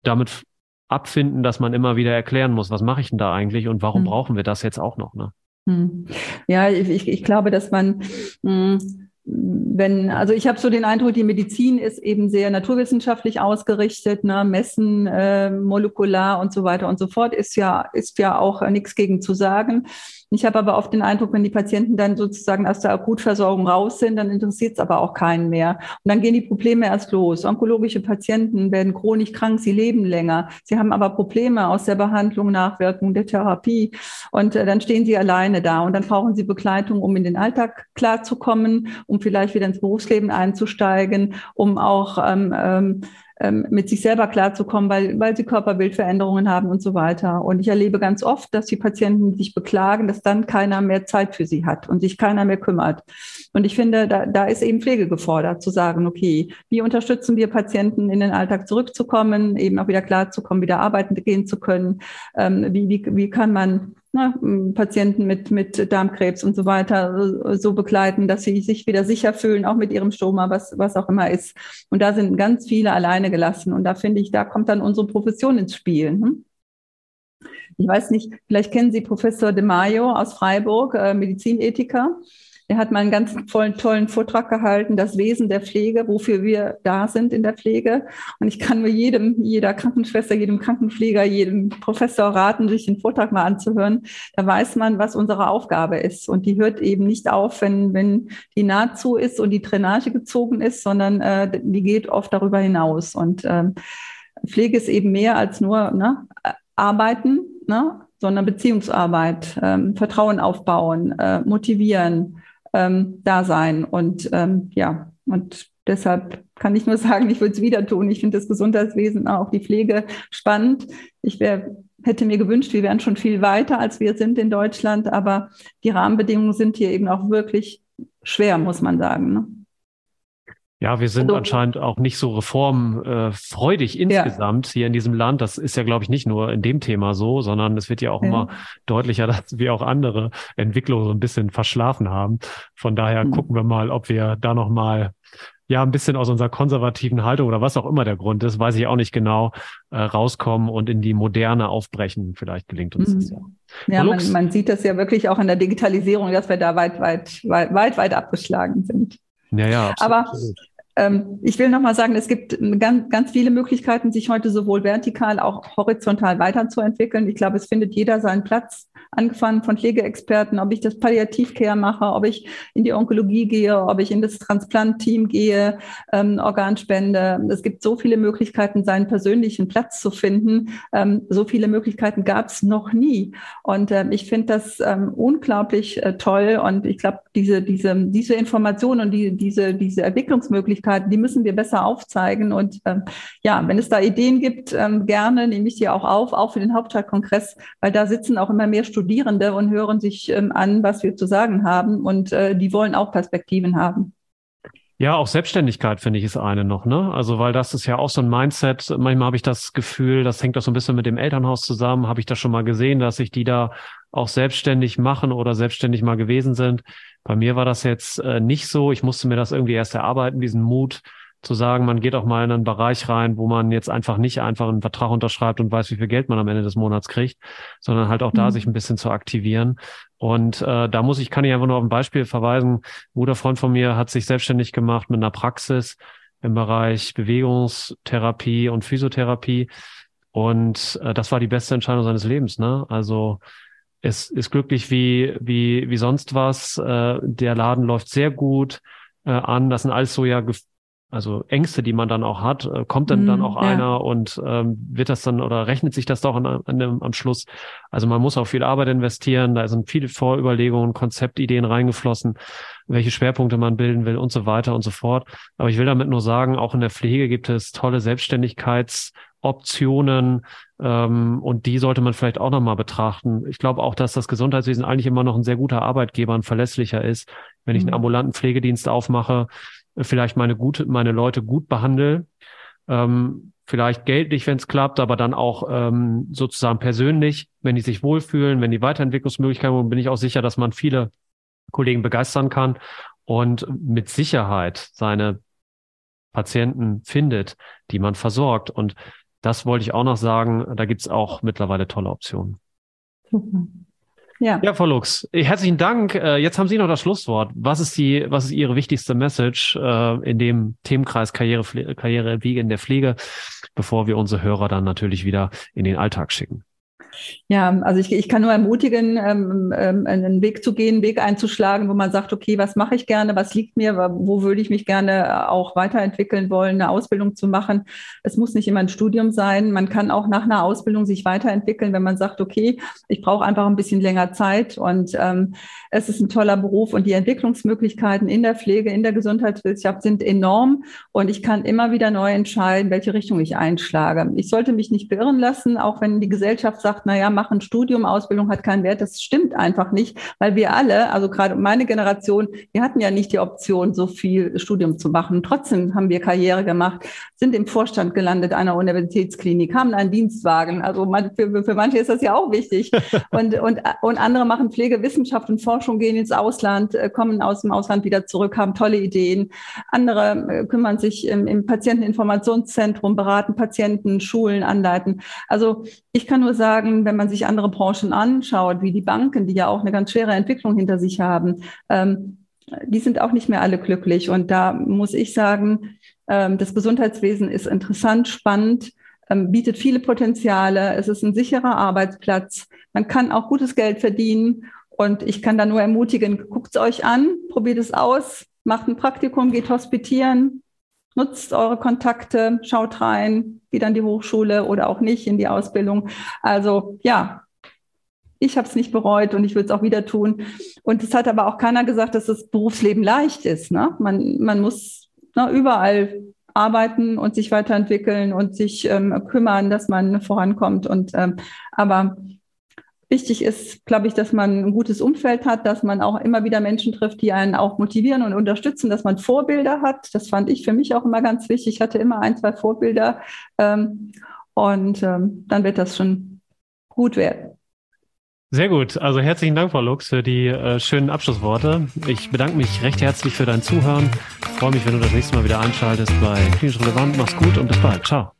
B: damit abfinden, dass man immer wieder erklären muss, was mache ich denn da eigentlich und warum mhm. brauchen wir das jetzt auch noch? Ne?
C: Hm. Ja, ich, ich glaube, dass man, hm, wenn, also ich habe so den Eindruck, die Medizin ist eben sehr naturwissenschaftlich ausgerichtet, ne? Messen, äh, molekular und so weiter und so fort, ist ja, ist ja auch nichts gegen zu sagen. Ich habe aber oft den Eindruck, wenn die Patienten dann sozusagen aus der Akutversorgung raus sind, dann interessiert es aber auch keinen mehr. Und dann gehen die Probleme erst los. Onkologische Patienten werden chronisch krank, sie leben länger. Sie haben aber Probleme aus der Behandlung, Nachwirkung der Therapie. Und äh, dann stehen sie alleine da und dann brauchen sie Begleitung, um in den Alltag klarzukommen, um vielleicht wieder ins Berufsleben einzusteigen, um auch ähm, ähm, ähm, mit sich selber klarzukommen, weil, weil sie Körperbildveränderungen haben und so weiter. Und ich erlebe ganz oft, dass die Patienten sich beklagen, dass dann keiner mehr Zeit für sie hat und sich keiner mehr kümmert. Und ich finde, da, da ist eben Pflege gefordert, zu sagen, okay, wie unterstützen wir Patienten in den Alltag zurückzukommen, eben auch wieder klarzukommen, wieder arbeiten gehen zu können? Ähm, wie, wie, wie kann man ne, Patienten mit, mit Darmkrebs und so weiter so begleiten, dass sie sich wieder sicher fühlen, auch mit ihrem Stoma, was, was auch immer ist. Und da sind ganz viele alleine gelassen. Und da finde ich, da kommt dann unsere Profession ins Spiel. Hm? Ich weiß nicht, vielleicht kennen Sie Professor De Maio aus Freiburg, äh, Medizinethiker. Er hat mal einen ganz tollen, tollen Vortrag gehalten, das Wesen der Pflege, wofür wir da sind in der Pflege. Und ich kann nur jedem, jeder Krankenschwester, jedem Krankenpfleger, jedem Professor raten, sich den Vortrag mal anzuhören. Da weiß man, was unsere Aufgabe ist. Und die hört eben nicht auf, wenn, wenn die Naht zu ist und die Drainage gezogen ist, sondern äh, die geht oft darüber hinaus. Und äh, Pflege ist eben mehr als nur ne, arbeiten, ne, sondern Beziehungsarbeit, ähm, Vertrauen aufbauen, äh, motivieren, ähm, da sein. Und ähm, ja, und deshalb kann ich nur sagen, ich würde es wieder tun. Ich finde das Gesundheitswesen, auch die Pflege spannend. Ich wär, hätte mir gewünscht, wir wären schon viel weiter, als wir sind in Deutschland, aber die Rahmenbedingungen sind hier eben auch wirklich schwer, muss man sagen. Ne?
B: Ja, wir sind also, anscheinend auch nicht so reformfreudig insgesamt ja. hier in diesem Land. Das ist ja, glaube ich, nicht nur in dem Thema so, sondern es wird ja auch ja. immer deutlicher, dass wir auch andere Entwicklungen so ein bisschen verschlafen haben. Von daher mhm. gucken wir mal, ob wir da noch mal ja ein bisschen aus unserer konservativen Haltung oder was auch immer der Grund ist, weiß ich auch nicht genau, äh, rauskommen und in die Moderne aufbrechen. Vielleicht gelingt uns mhm. das ja.
C: Ja, man, man, sieht das ja wirklich auch in der Digitalisierung, dass wir da weit, weit, weit, weit, weit abgeschlagen sind.
B: Ja, ja,
C: absolut. Aber ich will nochmal sagen, es gibt ganz, ganz viele Möglichkeiten, sich heute sowohl vertikal, auch horizontal weiterzuentwickeln. Ich glaube, es findet jeder seinen Platz angefangen von Pflegeexperten, ob ich das Palliativcare mache, ob ich in die Onkologie gehe, ob ich in das Transplantteam gehe, ähm, Organspende. Es gibt so viele Möglichkeiten, seinen persönlichen Platz zu finden. Ähm, so viele Möglichkeiten gab es noch nie. Und ähm, ich finde das ähm, unglaublich äh, toll. Und ich glaube, diese, diese, diese Informationen und die, diese, diese Entwicklungsmöglichkeiten, die müssen wir besser aufzeigen. Und ähm, ja, wenn es da Ideen gibt, ähm, gerne nehme ich die auch auf, auch für den Hauptstadtkongress, weil da sitzen auch immer mehr Studierende und hören sich ähm, an, was wir zu sagen haben. Und äh, die wollen auch Perspektiven haben.
B: Ja, auch Selbstständigkeit finde ich ist eine noch, ne? Also, weil das ist ja auch so ein Mindset. Manchmal habe ich das Gefühl, das hängt auch so ein bisschen mit dem Elternhaus zusammen. Habe ich das schon mal gesehen, dass sich die da auch selbstständig machen oder selbstständig mal gewesen sind. Bei mir war das jetzt äh, nicht so. Ich musste mir das irgendwie erst erarbeiten, diesen Mut, zu sagen, man geht auch mal in einen Bereich rein, wo man jetzt einfach nicht einfach einen Vertrag unterschreibt und weiß, wie viel Geld man am Ende des Monats kriegt, sondern halt auch mhm. da sich ein bisschen zu aktivieren. Und äh, da muss ich, kann ich einfach nur auf ein Beispiel verweisen. Ein guter Freund von mir hat sich selbstständig gemacht mit einer Praxis im Bereich Bewegungstherapie und Physiotherapie. Und äh, das war die beste Entscheidung seines Lebens. Ne? Also es ist glücklich wie, wie, wie sonst was. Äh, der Laden läuft sehr gut äh, an. Das sind alles so ja also Ängste, die man dann auch hat, äh, kommt dann mm, dann auch ja. einer und ähm, wird das dann oder rechnet sich das doch an, an dem, am Schluss. Also man muss auch viel Arbeit investieren, da sind viele Vorüberlegungen, Konzeptideen reingeflossen, welche Schwerpunkte man bilden will und so weiter und so fort. Aber ich will damit nur sagen, auch in der Pflege gibt es tolle Selbstständigkeitsoptionen ähm, und die sollte man vielleicht auch nochmal betrachten. Ich glaube auch, dass das Gesundheitswesen eigentlich immer noch ein sehr guter Arbeitgeber und verlässlicher ist. Wenn ich einen mhm. ambulanten Pflegedienst aufmache, vielleicht meine gute, meine Leute gut behandle, ähm, vielleicht geldlich, wenn es klappt, aber dann auch ähm, sozusagen persönlich, wenn die sich wohlfühlen, wenn die Weiterentwicklungsmöglichkeiten haben, bin ich auch sicher, dass man viele Kollegen begeistern kann und mit Sicherheit seine Patienten findet, die man versorgt. Und das wollte ich auch noch sagen, da gibt es auch mittlerweile tolle Optionen. Super. Ja. ja, Frau Lux, herzlichen Dank. Äh, jetzt haben Sie noch das Schlusswort. Was ist die, was ist Ihre wichtigste Message äh, in dem Themenkreis Karriere, Karrierewege in der Pflege, bevor wir unsere Hörer dann natürlich wieder in den Alltag schicken?
C: Ja, also ich, ich kann nur ermutigen, ähm, ähm, einen Weg zu gehen, einen Weg einzuschlagen, wo man sagt, okay, was mache ich gerne, was liegt mir, wo würde ich mich gerne auch weiterentwickeln wollen, eine Ausbildung zu machen. Es muss nicht immer ein Studium sein. Man kann auch nach einer Ausbildung sich weiterentwickeln, wenn man sagt, okay, ich brauche einfach ein bisschen länger Zeit und ähm, es ist ein toller Beruf und die Entwicklungsmöglichkeiten in der Pflege, in der Gesundheitswissenschaft sind enorm und ich kann immer wieder neu entscheiden, welche Richtung ich einschlage. Ich sollte mich nicht beirren lassen, auch wenn die Gesellschaft sagt, naja, mach ein Studium, Ausbildung hat keinen Wert. Das stimmt einfach nicht, weil wir alle, also gerade meine Generation, wir hatten ja nicht die Option, so viel Studium zu machen. Trotzdem haben wir Karriere gemacht, sind im Vorstand gelandet einer Universitätsklinik, haben einen Dienstwagen. Also man, für, für manche ist das ja auch wichtig. Und, und, und andere machen Pflegewissenschaft und Forschung, gehen ins Ausland, äh, kommen aus dem Ausland wieder zurück, haben tolle Ideen. Andere äh, kümmern sich im, im Patienteninformationszentrum, beraten Patienten, Schulen, anleiten. Also ich kann nur sagen, wenn man sich andere Branchen anschaut, wie die Banken, die ja auch eine ganz schwere Entwicklung hinter sich haben, ähm, die sind auch nicht mehr alle glücklich. Und da muss ich sagen, ähm, das Gesundheitswesen ist interessant, spannend, ähm, bietet viele Potenziale. Es ist ein sicherer Arbeitsplatz. Man kann auch gutes Geld verdienen. Und ich kann da nur ermutigen, guckt es euch an, probiert es aus, macht ein Praktikum, geht hospitieren, nutzt eure Kontakte, schaut rein, geht an die Hochschule oder auch nicht in die Ausbildung. Also ja, ich habe es nicht bereut und ich würde es auch wieder tun. Und es hat aber auch keiner gesagt, dass das Berufsleben leicht ist. Ne? Man, man muss ne, überall arbeiten und sich weiterentwickeln und sich ähm, kümmern, dass man vorankommt. Und ähm, aber wichtig ist, glaube ich, dass man ein gutes Umfeld hat, dass man auch immer wieder Menschen trifft, die einen auch motivieren und unterstützen, dass man Vorbilder hat. Das fand ich für mich auch immer ganz wichtig. Ich hatte immer ein, zwei Vorbilder ähm, und ähm, dann wird das schon gut werden.
B: Sehr gut. Also herzlichen Dank, Frau Lux, für die äh, schönen Abschlussworte. Ich bedanke mich recht herzlich für dein Zuhören. Freue mich, wenn du das nächste Mal wieder einschaltest bei Klinisch Relevant. Mach's gut und bis bald. Ciao.